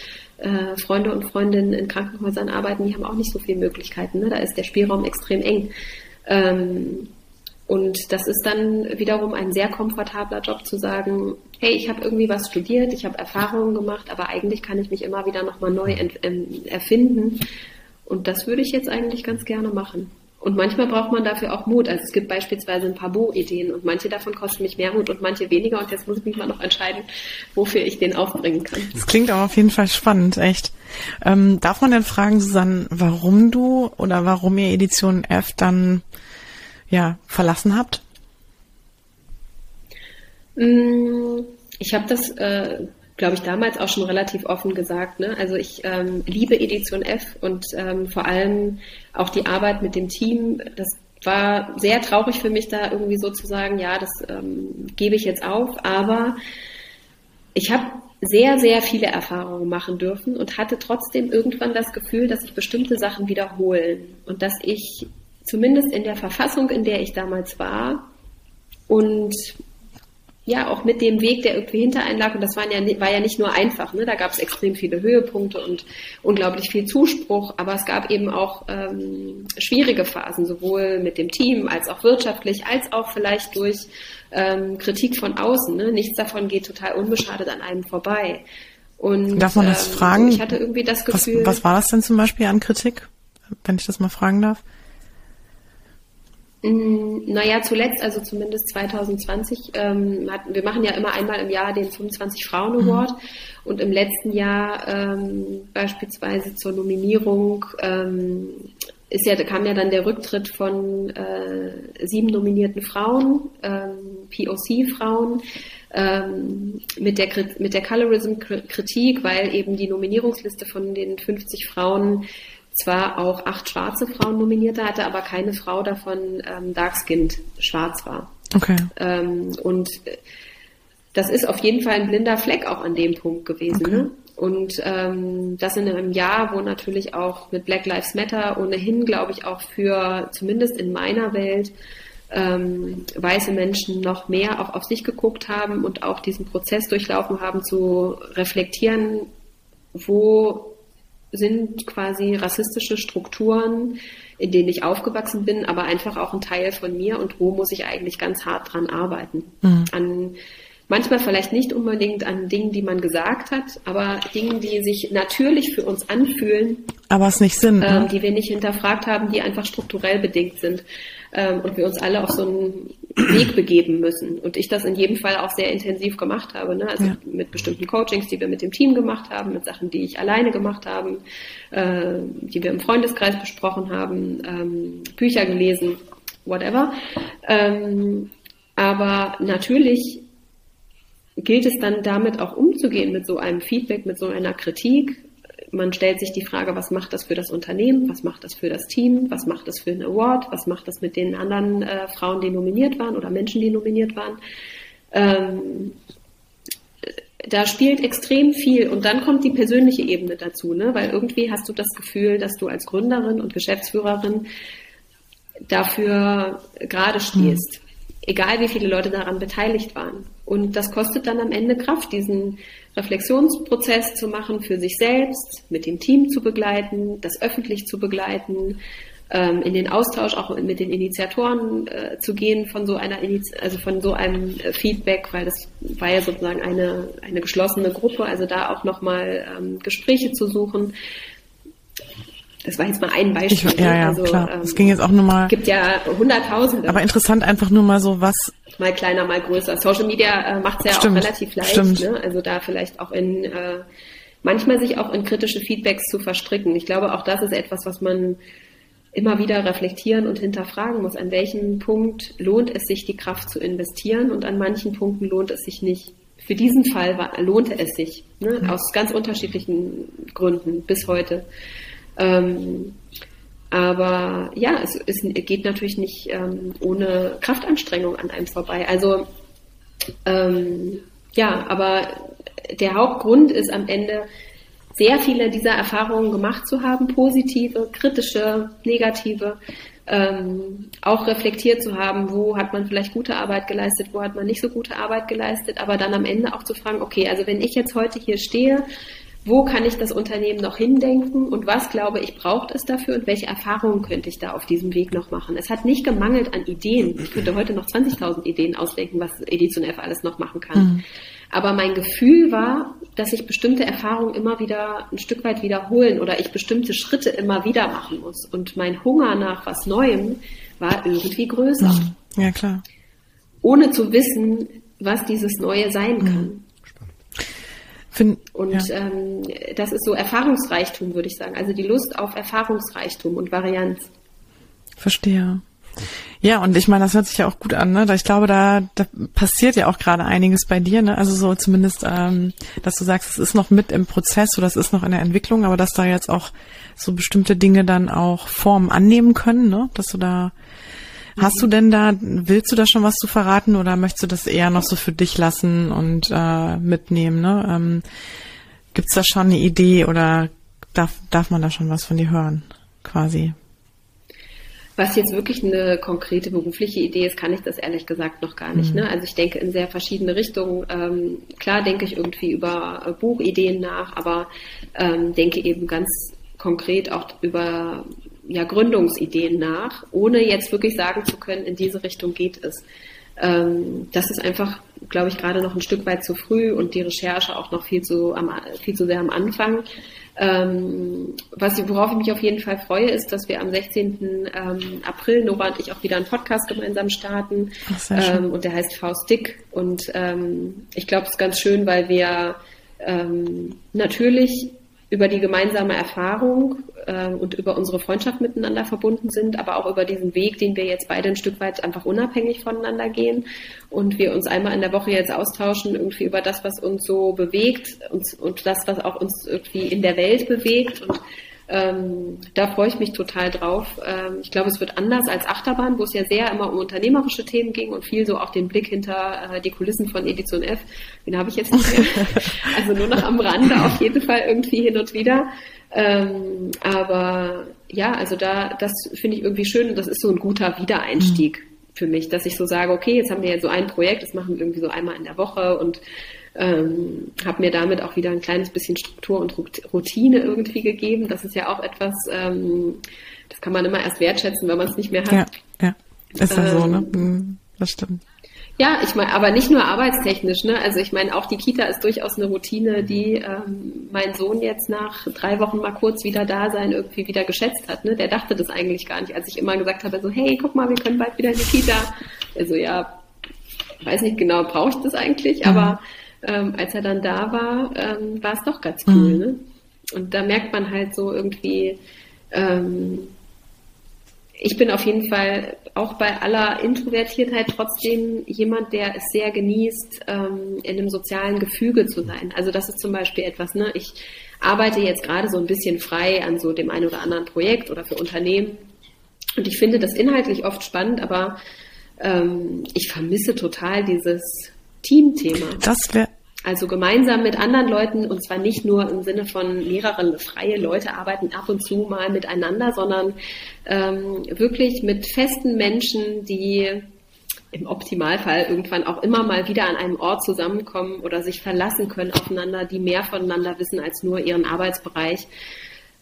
äh, Freunde und Freundinnen in Krankenhäusern arbeiten, die haben auch nicht so viele Möglichkeiten. Ne? Da ist der Spielraum extrem eng. Ähm, und das ist dann wiederum ein sehr komfortabler Job zu sagen, hey, ich habe irgendwie was studiert, ich habe Erfahrungen gemacht, aber eigentlich kann ich mich immer wieder nochmal neu erfinden. Und das würde ich jetzt eigentlich ganz gerne machen. Und manchmal braucht man dafür auch Mut. Also es gibt beispielsweise ein paar Bo-Ideen und manche davon kosten mich mehr Mut und manche weniger. Und jetzt muss ich mich mal noch entscheiden, wofür ich den aufbringen kann. Das klingt aber auf jeden Fall spannend, echt. Ähm, darf man denn fragen, Susanne, warum du oder warum ihr Edition F dann ja verlassen habt? Mm, ich habe das äh, glaube ich, damals auch schon relativ offen gesagt. Ne? Also ich ähm, liebe Edition F und ähm, vor allem auch die Arbeit mit dem Team. Das war sehr traurig für mich, da irgendwie so zu sagen, ja, das ähm, gebe ich jetzt auf. Aber ich habe sehr, sehr viele Erfahrungen machen dürfen und hatte trotzdem irgendwann das Gefühl, dass sich bestimmte Sachen wiederholen und dass ich zumindest in der Verfassung, in der ich damals war und ja auch mit dem Weg, der irgendwie hinter einem lag. Und das waren ja, war ja nicht nur einfach. Ne? Da gab es extrem viele Höhepunkte und unglaublich viel Zuspruch. Aber es gab eben auch ähm, schwierige Phasen, sowohl mit dem Team als auch wirtschaftlich, als auch vielleicht durch ähm, Kritik von außen. Ne? Nichts davon geht total unbeschadet an einem vorbei. Und, darf man das ähm, fragen? Ich hatte irgendwie das Gefühl. Was, was war das denn zum Beispiel an Kritik, wenn ich das mal fragen darf? Mm, naja, zuletzt, also zumindest 2020, ähm, hatten, wir machen ja immer einmal im Jahr den 25 Frauen mhm. Award mhm. und im letzten Jahr ähm, beispielsweise zur Nominierung ähm, ist ja, kam ja dann der Rücktritt von äh, sieben nominierten Frauen, ähm, POC-Frauen, ähm, mit der, mit der Colorism-Kritik, weil eben die Nominierungsliste von den 50 Frauen zwar auch acht schwarze Frauen nominierte hatte, aber keine Frau davon ähm, dark-skinned schwarz war. Okay. Ähm, und das ist auf jeden Fall ein blinder Fleck auch an dem Punkt gewesen. Okay. Ne? Und ähm, das in einem Jahr, wo natürlich auch mit Black Lives Matter ohnehin, glaube ich, auch für zumindest in meiner Welt ähm, weiße Menschen noch mehr auch auf sich geguckt haben und auch diesen Prozess durchlaufen haben, zu reflektieren, wo sind quasi rassistische Strukturen, in denen ich aufgewachsen bin, aber einfach auch ein Teil von mir und wo muss ich eigentlich ganz hart dran arbeiten. Mhm. An manchmal vielleicht nicht unbedingt an Dingen, die man gesagt hat, aber Dingen, die sich natürlich für uns anfühlen. Aber es nicht sind. Ähm, ne? Die wir nicht hinterfragt haben, die einfach strukturell bedingt sind ähm, und wir uns alle auf so einen Weg begeben müssen. Und ich das in jedem Fall auch sehr intensiv gemacht habe. Ne? Also ja. mit bestimmten Coachings, die wir mit dem Team gemacht haben, mit Sachen, die ich alleine gemacht habe, äh, die wir im Freundeskreis besprochen haben, ähm, Bücher gelesen, whatever. Ähm, aber natürlich gilt es dann damit auch umzugehen mit so einem Feedback, mit so einer Kritik, man stellt sich die Frage, was macht das für das Unternehmen, was macht das für das Team, was macht das für ein Award, was macht das mit den anderen äh, Frauen, die nominiert waren oder Menschen, die nominiert waren. Ähm, da spielt extrem viel und dann kommt die persönliche Ebene dazu, ne? weil irgendwie hast du das Gefühl, dass du als Gründerin und Geschäftsführerin dafür gerade stehst, mhm. egal wie viele Leute daran beteiligt waren. Und das kostet dann am Ende Kraft, diesen Reflexionsprozess zu machen für sich selbst, mit dem Team zu begleiten, das öffentlich zu begleiten, ähm, in den Austausch auch mit den Initiatoren äh, zu gehen von so einer also von so einem äh, Feedback, weil das war ja sozusagen eine, eine geschlossene Gruppe, also da auch nochmal ähm, Gespräche zu suchen. Das war jetzt mal ein Beispiel. Ich, ja, ja, also, klar. Ähm, es ging jetzt auch nur mal. gibt ja Hunderttausende. Aber interessant einfach nur mal so, was mal kleiner, mal größer. Social Media äh, macht es ja stimmt, auch relativ leicht. Ne? Also da vielleicht auch in äh, manchmal sich auch in kritische Feedbacks zu verstricken. Ich glaube, auch das ist etwas, was man immer wieder reflektieren und hinterfragen muss. An welchem Punkt lohnt es sich, die Kraft zu investieren und an manchen Punkten lohnt es sich nicht. Für diesen Fall war, lohnte es sich, ne? Mhm. aus ganz unterschiedlichen Gründen bis heute. Ähm, aber ja, es, es geht natürlich nicht ähm, ohne Kraftanstrengung an einem vorbei. Also ähm, ja, aber der Hauptgrund ist am Ende, sehr viele dieser Erfahrungen gemacht zu haben, positive, kritische, negative, ähm, auch reflektiert zu haben, wo hat man vielleicht gute Arbeit geleistet, wo hat man nicht so gute Arbeit geleistet, aber dann am Ende auch zu fragen, okay, also wenn ich jetzt heute hier stehe, wo kann ich das Unternehmen noch hindenken und was glaube ich braucht es dafür und welche Erfahrungen könnte ich da auf diesem Weg noch machen. Es hat nicht gemangelt an Ideen. Ich könnte heute noch 20.000 Ideen ausdenken, was Edition F alles noch machen kann. Mhm. Aber mein Gefühl war, dass ich bestimmte Erfahrungen immer wieder ein Stück weit wiederholen oder ich bestimmte Schritte immer wieder machen muss. Und mein Hunger nach was Neuem war irgendwie größer. Mhm. Ja, klar. Ohne zu wissen, was dieses Neue sein mhm. kann. Find, und ja. ähm, das ist so Erfahrungsreichtum, würde ich sagen. Also die Lust auf Erfahrungsreichtum und Varianz. Verstehe. Ja, und ich meine, das hört sich ja auch gut an, ne? Ich glaube, da, da passiert ja auch gerade einiges bei dir, ne? Also so zumindest, ähm, dass du sagst, es ist noch mit im Prozess oder es ist noch in der Entwicklung, aber dass da jetzt auch so bestimmte Dinge dann auch Form annehmen können, ne? Dass du da Hast du denn da, willst du da schon was zu verraten oder möchtest du das eher noch so für dich lassen und äh, mitnehmen? Ne? Ähm, Gibt es da schon eine Idee oder darf, darf man da schon was von dir hören, quasi? Was jetzt wirklich eine konkrete berufliche Idee ist, kann ich das ehrlich gesagt noch gar nicht. Mhm. Ne? Also ich denke in sehr verschiedene Richtungen. Ähm, klar denke ich irgendwie über Buchideen nach, aber ähm, denke eben ganz konkret auch über ja, Gründungsideen nach, ohne jetzt wirklich sagen zu können, in diese Richtung geht es. Ähm, das ist einfach, glaube ich, gerade noch ein Stück weit zu früh und die Recherche auch noch viel zu, am, viel zu sehr am Anfang. Ähm, was, worauf ich mich auf jeden Fall freue, ist, dass wir am 16. Ähm, April, Nora und ich, auch wieder einen Podcast gemeinsam starten. Ach, ähm, und der heißt Faustik. Und ähm, ich glaube, es ist ganz schön, weil wir ähm, natürlich über die gemeinsame Erfahrung äh, und über unsere Freundschaft miteinander verbunden sind, aber auch über diesen Weg, den wir jetzt beide ein Stück weit einfach unabhängig voneinander gehen und wir uns einmal in der Woche jetzt austauschen irgendwie über das, was uns so bewegt und, und das, was auch uns irgendwie in der Welt bewegt und Ähm, da freue ich mich total drauf. Ähm, ich glaube, es wird anders als Achterbahn, wo es ja sehr immer um unternehmerische Themen ging und viel so auch den Blick hinter äh, die Kulissen von Edition F. Den habe ich jetzt nicht mehr. also nur noch am Rande auf jeden Fall irgendwie hin und wieder. Ähm, aber ja, also da, das finde ich irgendwie schön und das ist so ein guter Wiedereinstieg mhm. für mich, dass ich so sage, okay, jetzt haben wir ja so ein Projekt, das machen wir irgendwie so einmal in der Woche und ähm, habe mir damit auch wieder ein kleines bisschen Struktur und Routine irgendwie gegeben. Das ist ja auch etwas, ähm, das kann man immer erst wertschätzen, wenn man es nicht mehr hat. Ja, ja. Ist ja ähm, so, ne? Ähm, hm, das stimmt. Ja, ich meine, aber nicht nur arbeitstechnisch, ne? Also ich meine, auch die Kita ist durchaus eine Routine, die ähm, mein Sohn jetzt nach drei Wochen mal kurz wieder da sein irgendwie wieder geschätzt hat. Ne? Der dachte das eigentlich gar nicht, als ich immer gesagt habe, so, hey, guck mal, wir können bald wieder in die Kita. Also ja, weiß nicht genau, brauche ich das eigentlich, mhm. aber ähm, als er dann da war, ähm, war es doch ganz cool. Mhm. Ne? Und da merkt man halt so irgendwie, ähm, ich bin auf jeden Fall auch bei aller Introvertiertheit trotzdem jemand, der es sehr genießt, ähm, in einem sozialen Gefüge zu sein. Also das ist zum Beispiel etwas, ne? Ich arbeite jetzt gerade so ein bisschen frei an so dem einen oder anderen Projekt oder für Unternehmen. Und ich finde das inhaltlich oft spannend, aber ähm, ich vermisse total dieses Teamthema. Das wäre also gemeinsam mit anderen Leuten und zwar nicht nur im Sinne von mehreren freie Leute arbeiten ab und zu mal miteinander, sondern ähm, wirklich mit festen Menschen, die im Optimalfall irgendwann auch immer mal wieder an einem Ort zusammenkommen oder sich verlassen können aufeinander, die mehr voneinander wissen als nur ihren Arbeitsbereich.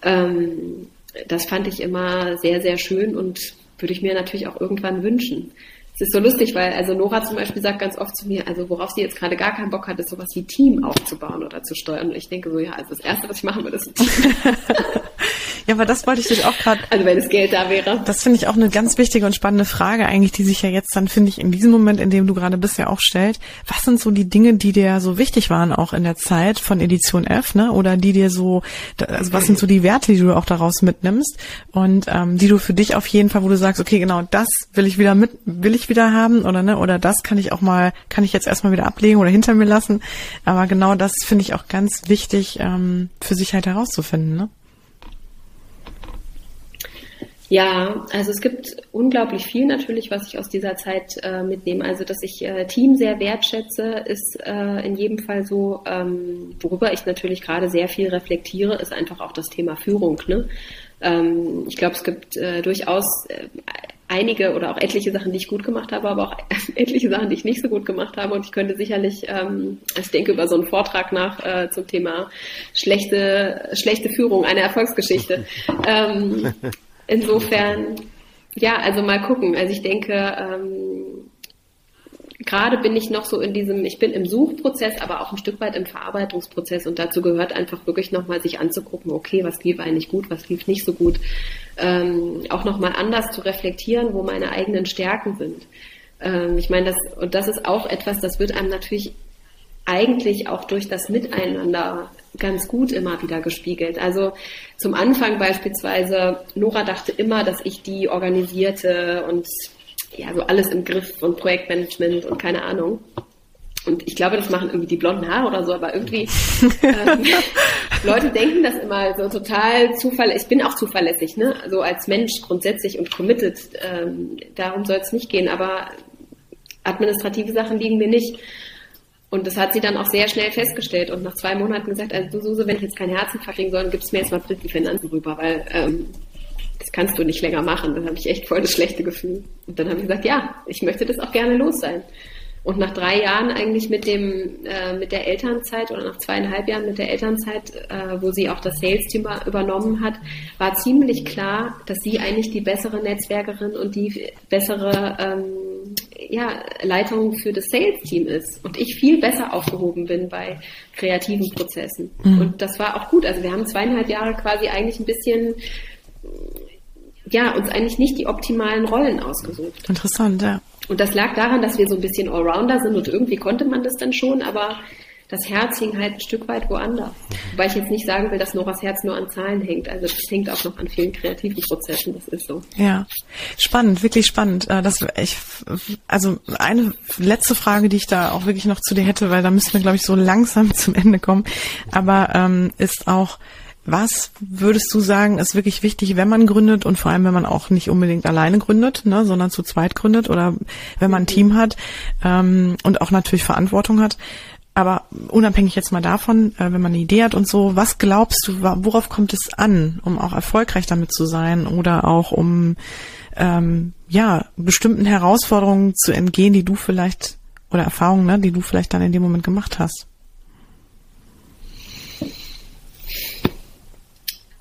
Ähm, das fand ich immer sehr, sehr schön und würde ich mir natürlich auch irgendwann wünschen es ist so lustig, weil also Nora zum Beispiel sagt ganz oft zu mir, also worauf sie jetzt gerade gar keinen Bock hat, ist sowas wie Team aufzubauen oder zu steuern. Und ich denke so, ja, also das Erste, was ich machen würde, ist ein Team. Ja, aber das wollte ich dich auch gerade. Also wenn das Geld da wäre. Das finde ich auch eine ganz wichtige und spannende Frage eigentlich, die sich ja jetzt dann, finde ich, in diesem Moment, in dem du gerade bist, ja auch stellt. Was sind so die Dinge, die dir so wichtig waren auch in der Zeit von Edition F, ne? Oder die dir so, also was sind so die Werte, die du auch daraus mitnimmst und ähm, die du für dich auf jeden Fall, wo du sagst, okay, genau, das will ich wieder mit, will ich wieder haben oder ne? Oder das kann ich auch mal, kann ich jetzt erstmal wieder ablegen oder hinter mir lassen. Aber genau das finde ich auch ganz wichtig ähm, für sich halt herauszufinden, ne? Ja, also es gibt unglaublich viel natürlich, was ich aus dieser Zeit äh, mitnehme. Also dass ich äh, Team sehr wertschätze, ist äh, in jedem Fall so. Ähm, worüber ich natürlich gerade sehr viel reflektiere, ist einfach auch das Thema Führung. Ne? Ähm, ich glaube, es gibt äh, durchaus äh, einige oder auch etliche Sachen, die ich gut gemacht habe, aber auch etliche Sachen, die ich nicht so gut gemacht habe. Und ich könnte sicherlich, ähm, ich denke über so einen Vortrag nach äh, zum Thema schlechte, schlechte Führung, eine Erfolgsgeschichte. ähm, Insofern, ja, also mal gucken. Also ich denke, ähm, gerade bin ich noch so in diesem, ich bin im Suchprozess, aber auch ein Stück weit im Verarbeitungsprozess und dazu gehört einfach wirklich nochmal sich anzugucken, okay, was lief eigentlich gut, was lief nicht so gut, ähm, auch nochmal anders zu reflektieren, wo meine eigenen Stärken sind. Ähm, ich meine, das, und das ist auch etwas, das wird einem natürlich eigentlich auch durch das Miteinander ganz gut immer wieder gespiegelt. Also zum Anfang beispielsweise, Nora dachte immer, dass ich die organisierte und ja, so alles im Griff und Projektmanagement und keine Ahnung. Und ich glaube, das machen irgendwie die blonden Haare oder so, aber irgendwie ähm, Leute denken das immer so total zuverlässig. Ich bin auch zuverlässig, ne? So als Mensch grundsätzlich und committed. Ähm, darum soll es nicht gehen, aber administrative Sachen liegen mir nicht. Und das hat sie dann auch sehr schnell festgestellt und nach zwei Monaten gesagt, also du Suse, wenn ich jetzt keinen Herzinfarkt kriegen soll, dann gibst mir jetzt mal bitte die Finanzen rüber, weil ähm, das kannst du nicht länger machen. Dann habe ich echt voll das schlechte Gefühl. Und dann habe ich gesagt, ja, ich möchte das auch gerne los sein. Und nach drei Jahren eigentlich mit dem äh, mit der Elternzeit oder nach zweieinhalb Jahren mit der Elternzeit, äh, wo sie auch das Sales-Team übernommen hat, war ziemlich klar, dass sie eigentlich die bessere Netzwerkerin und die bessere ähm, ja, Leitung für das Sales-Team ist und ich viel besser aufgehoben bin bei kreativen Prozessen. Mhm. Und das war auch gut. Also wir haben zweieinhalb Jahre quasi eigentlich ein bisschen ja, uns eigentlich nicht die optimalen Rollen ausgesucht. Interessant, ja. Und das lag daran, dass wir so ein bisschen Allrounder sind und irgendwie konnte man das dann schon, aber das Herz hing halt ein Stück weit woanders. Wobei ich jetzt nicht sagen will, dass Noras Herz nur an Zahlen hängt. Also das hängt auch noch an vielen kreativen Prozessen. Das ist so. Ja, spannend, wirklich spannend. Äh, das ich, also eine letzte Frage, die ich da auch wirklich noch zu dir hätte, weil da müssen wir, glaube ich, so langsam zum Ende kommen. Aber ähm, ist auch was würdest du sagen, ist wirklich wichtig, wenn man gründet und vor allem, wenn man auch nicht unbedingt alleine gründet, ne, sondern zu zweit gründet oder wenn man ein Team hat ähm, und auch natürlich Verantwortung hat. Aber unabhängig jetzt mal davon, äh, wenn man eine Idee hat und so, was glaubst du, worauf kommt es an, um auch erfolgreich damit zu sein oder auch um ähm, ja bestimmten Herausforderungen zu entgehen, die du vielleicht oder Erfahrungen, ne, die du vielleicht dann in dem Moment gemacht hast?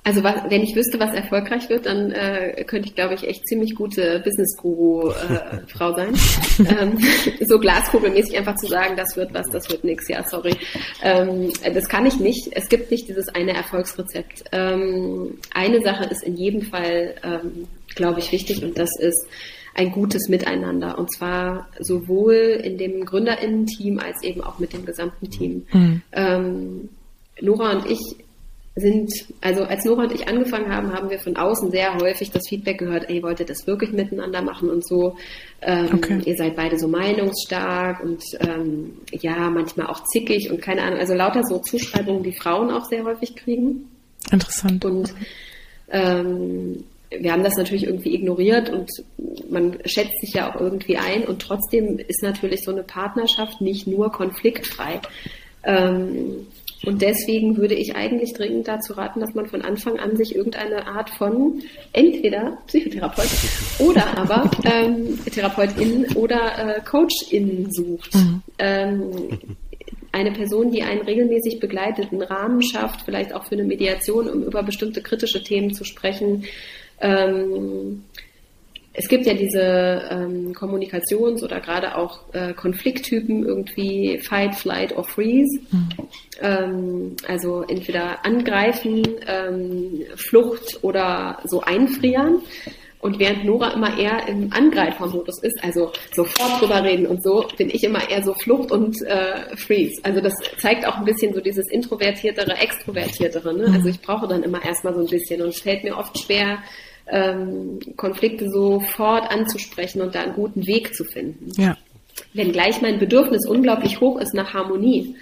Also was, wenn ich wüsste, was erfolgreich wird, dann äh, könnte ich, glaube ich, echt ziemlich gute Business-Guru-Frau äh, sein. ähm, so glaskugelmäßig einfach zu sagen, das wird was, das wird nix. Ja, sorry. Ähm, das kann ich nicht. Es gibt nicht dieses eine Erfolgsrezept. Ähm, eine Sache ist in jedem Fall, ähm, glaube ich, wichtig und das ist ein gutes Miteinander. Und zwar sowohl in dem GründerInnen-Team als eben auch mit dem gesamten Team. Mhm. Ähm, Nora und ich sind, also als Nora und ich angefangen haben, haben wir von außen sehr häufig das Feedback gehört, ey, wollt ihr das wirklich miteinander machen und so. Ähm, okay. Ihr seid beide so meinungsstark und ähm, ja, manchmal auch zickig und keine Ahnung, also lauter so Zuschreibungen, die Frauen auch sehr häufig kriegen. Interessant. Und ähm, wir haben das natürlich irgendwie ignoriert und man schätzt sich ja auch irgendwie ein und trotzdem ist natürlich so eine Partnerschaft nicht nur konfliktfrei. Ähm, und deswegen würde ich eigentlich dringend dazu raten, dass man von Anfang an sich irgendeine Art von entweder Psychotherapeut oder aber ähm, Therapeutin oder äh, Coachin sucht. Mhm. Ähm, eine Person, die einen regelmäßig begleitet, einen Rahmen schafft, vielleicht auch für eine Mediation, um über bestimmte kritische Themen zu sprechen. Ähm, es gibt ja diese ähm, Kommunikations- oder gerade auch äh, Konflikttypen, irgendwie Fight, Flight or Freeze. Mhm. Ähm, also entweder angreifen, ähm, Flucht oder so einfrieren. Und während Nora immer eher im Angreifermodus ist, also sofort drüber reden und so, bin ich immer eher so Flucht und äh, Freeze. Also das zeigt auch ein bisschen so dieses introvertiertere, extrovertiertere. Ne? Also ich brauche dann immer erstmal so ein bisschen und es fällt mir oft schwer, ähm, Konflikte sofort anzusprechen und da einen guten Weg zu finden. Ja. Wenngleich mein Bedürfnis unglaublich hoch ist nach Harmonie.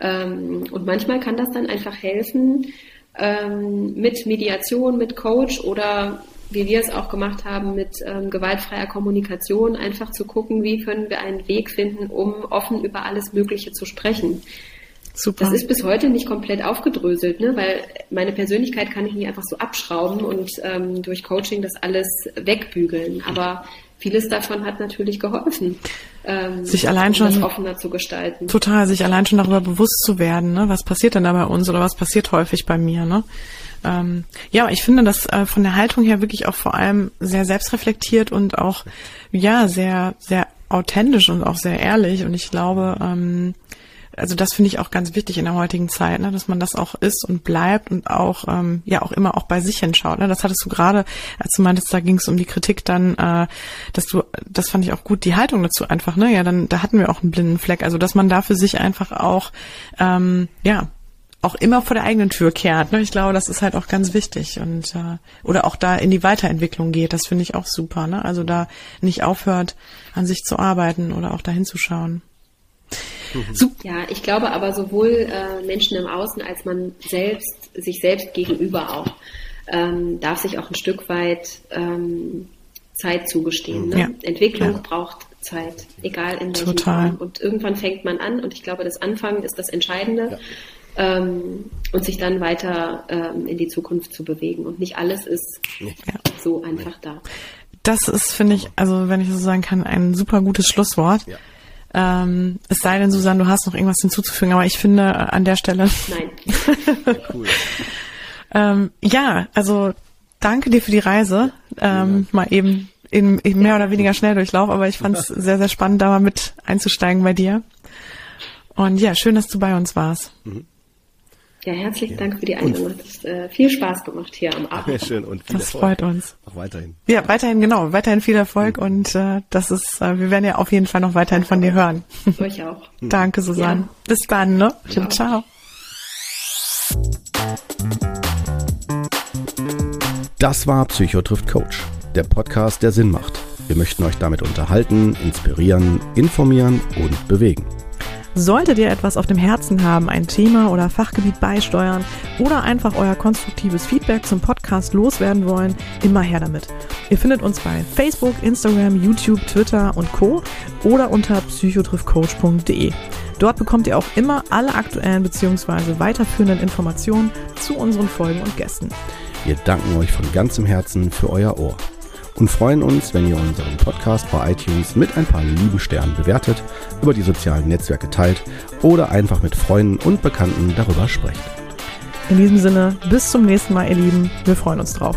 Ähm, und manchmal kann das dann einfach helfen, ähm, mit Mediation, mit Coach oder wie wir es auch gemacht haben, mit ähm, gewaltfreier Kommunikation, einfach zu gucken, wie können wir einen Weg finden, um offen über alles Mögliche zu sprechen. Super. Das ist bis heute nicht komplett aufgedröselt, ne? weil meine Persönlichkeit kann ich nicht einfach so abschrauben und ähm, durch Coaching das alles wegbügeln. Aber vieles davon hat natürlich geholfen, ähm, sich allein schon das offener zu gestalten. Total, sich allein schon darüber bewusst zu werden, ne? was passiert denn da bei uns oder was passiert häufig bei mir. Ne? Ähm, ja, ich finde das äh, von der Haltung her wirklich auch vor allem sehr selbstreflektiert und auch ja sehr sehr authentisch und auch sehr ehrlich. Und ich glaube, ähm, also das finde ich auch ganz wichtig in der heutigen Zeit, ne, dass man das auch ist und bleibt und auch ähm, ja auch immer auch bei sich hinschaut. Ne? Das hattest du gerade, als du meintest, da ging es um die Kritik dann, äh, dass du, das fand ich auch gut, die Haltung dazu einfach, ne? Ja, dann da hatten wir auch einen blinden Fleck. Also dass man da für sich einfach auch ähm, ja auch immer vor der eigenen Tür kehrt. Ne? Ich glaube, das ist halt auch ganz wichtig und äh, oder auch da in die Weiterentwicklung geht. Das finde ich auch super. Ne? Also da nicht aufhört, an sich zu arbeiten oder auch dahin zu schauen. Ja, ich glaube aber sowohl äh, Menschen im Außen als man selbst, sich selbst gegenüber auch, ähm, darf sich auch ein Stück weit ähm, Zeit zugestehen. Ne? Ja. Entwicklung ja. braucht Zeit, egal in welchem Total. Form. Und irgendwann fängt man an und ich glaube, das Anfangen ist das Entscheidende. Ja. Ähm, und sich dann weiter ähm, in die Zukunft zu bewegen. Und nicht alles ist so einfach da. Das ist, finde ich, also wenn ich so sagen kann, ein super gutes Schlusswort. Ähm, es sei denn, Susanne, du hast noch irgendwas hinzuzufügen, aber ich finde äh, an der Stelle. Nein. cool. ähm, ja, also danke dir für die Reise. Ähm, ja. Mal eben in, in mehr oder weniger Schnelldurchlauf, aber ich fand es sehr, sehr spannend, da mal mit einzusteigen bei dir. Und ja, schön, dass du bei uns warst. Mhm. Ja, herzlichen Dank für die Einladung. Hat es äh, viel Spaß gemacht hier am Abend. Sehr schön und viel das Erfolg. freut uns. Auch weiterhin. Ja, weiterhin genau, weiterhin viel Erfolg mhm. und äh, das ist, äh, wir werden ja auf jeden Fall noch weiterhin von dir hören. Euch auch. Danke, Susanne. Ja. Bis dann, ne? Ciao. Ciao. Das war Psychotrift Coach, der Podcast, der Sinn macht. Wir möchten euch damit unterhalten, inspirieren, informieren und bewegen. Solltet ihr etwas auf dem Herzen haben, ein Thema oder Fachgebiet beisteuern oder einfach euer konstruktives Feedback zum Podcast loswerden wollen, immer her damit. Ihr findet uns bei Facebook, Instagram, YouTube, Twitter und Co. oder unter psychotriffcoach.de. Dort bekommt ihr auch immer alle aktuellen bzw. weiterführenden Informationen zu unseren Folgen und Gästen. Wir danken euch von ganzem Herzen für euer Ohr und freuen uns, wenn ihr unseren Podcast bei iTunes mit ein paar lieben Sternen bewertet, über die sozialen Netzwerke teilt oder einfach mit Freunden und Bekannten darüber sprecht. In diesem Sinne, bis zum nächsten Mal, ihr Lieben. Wir freuen uns drauf.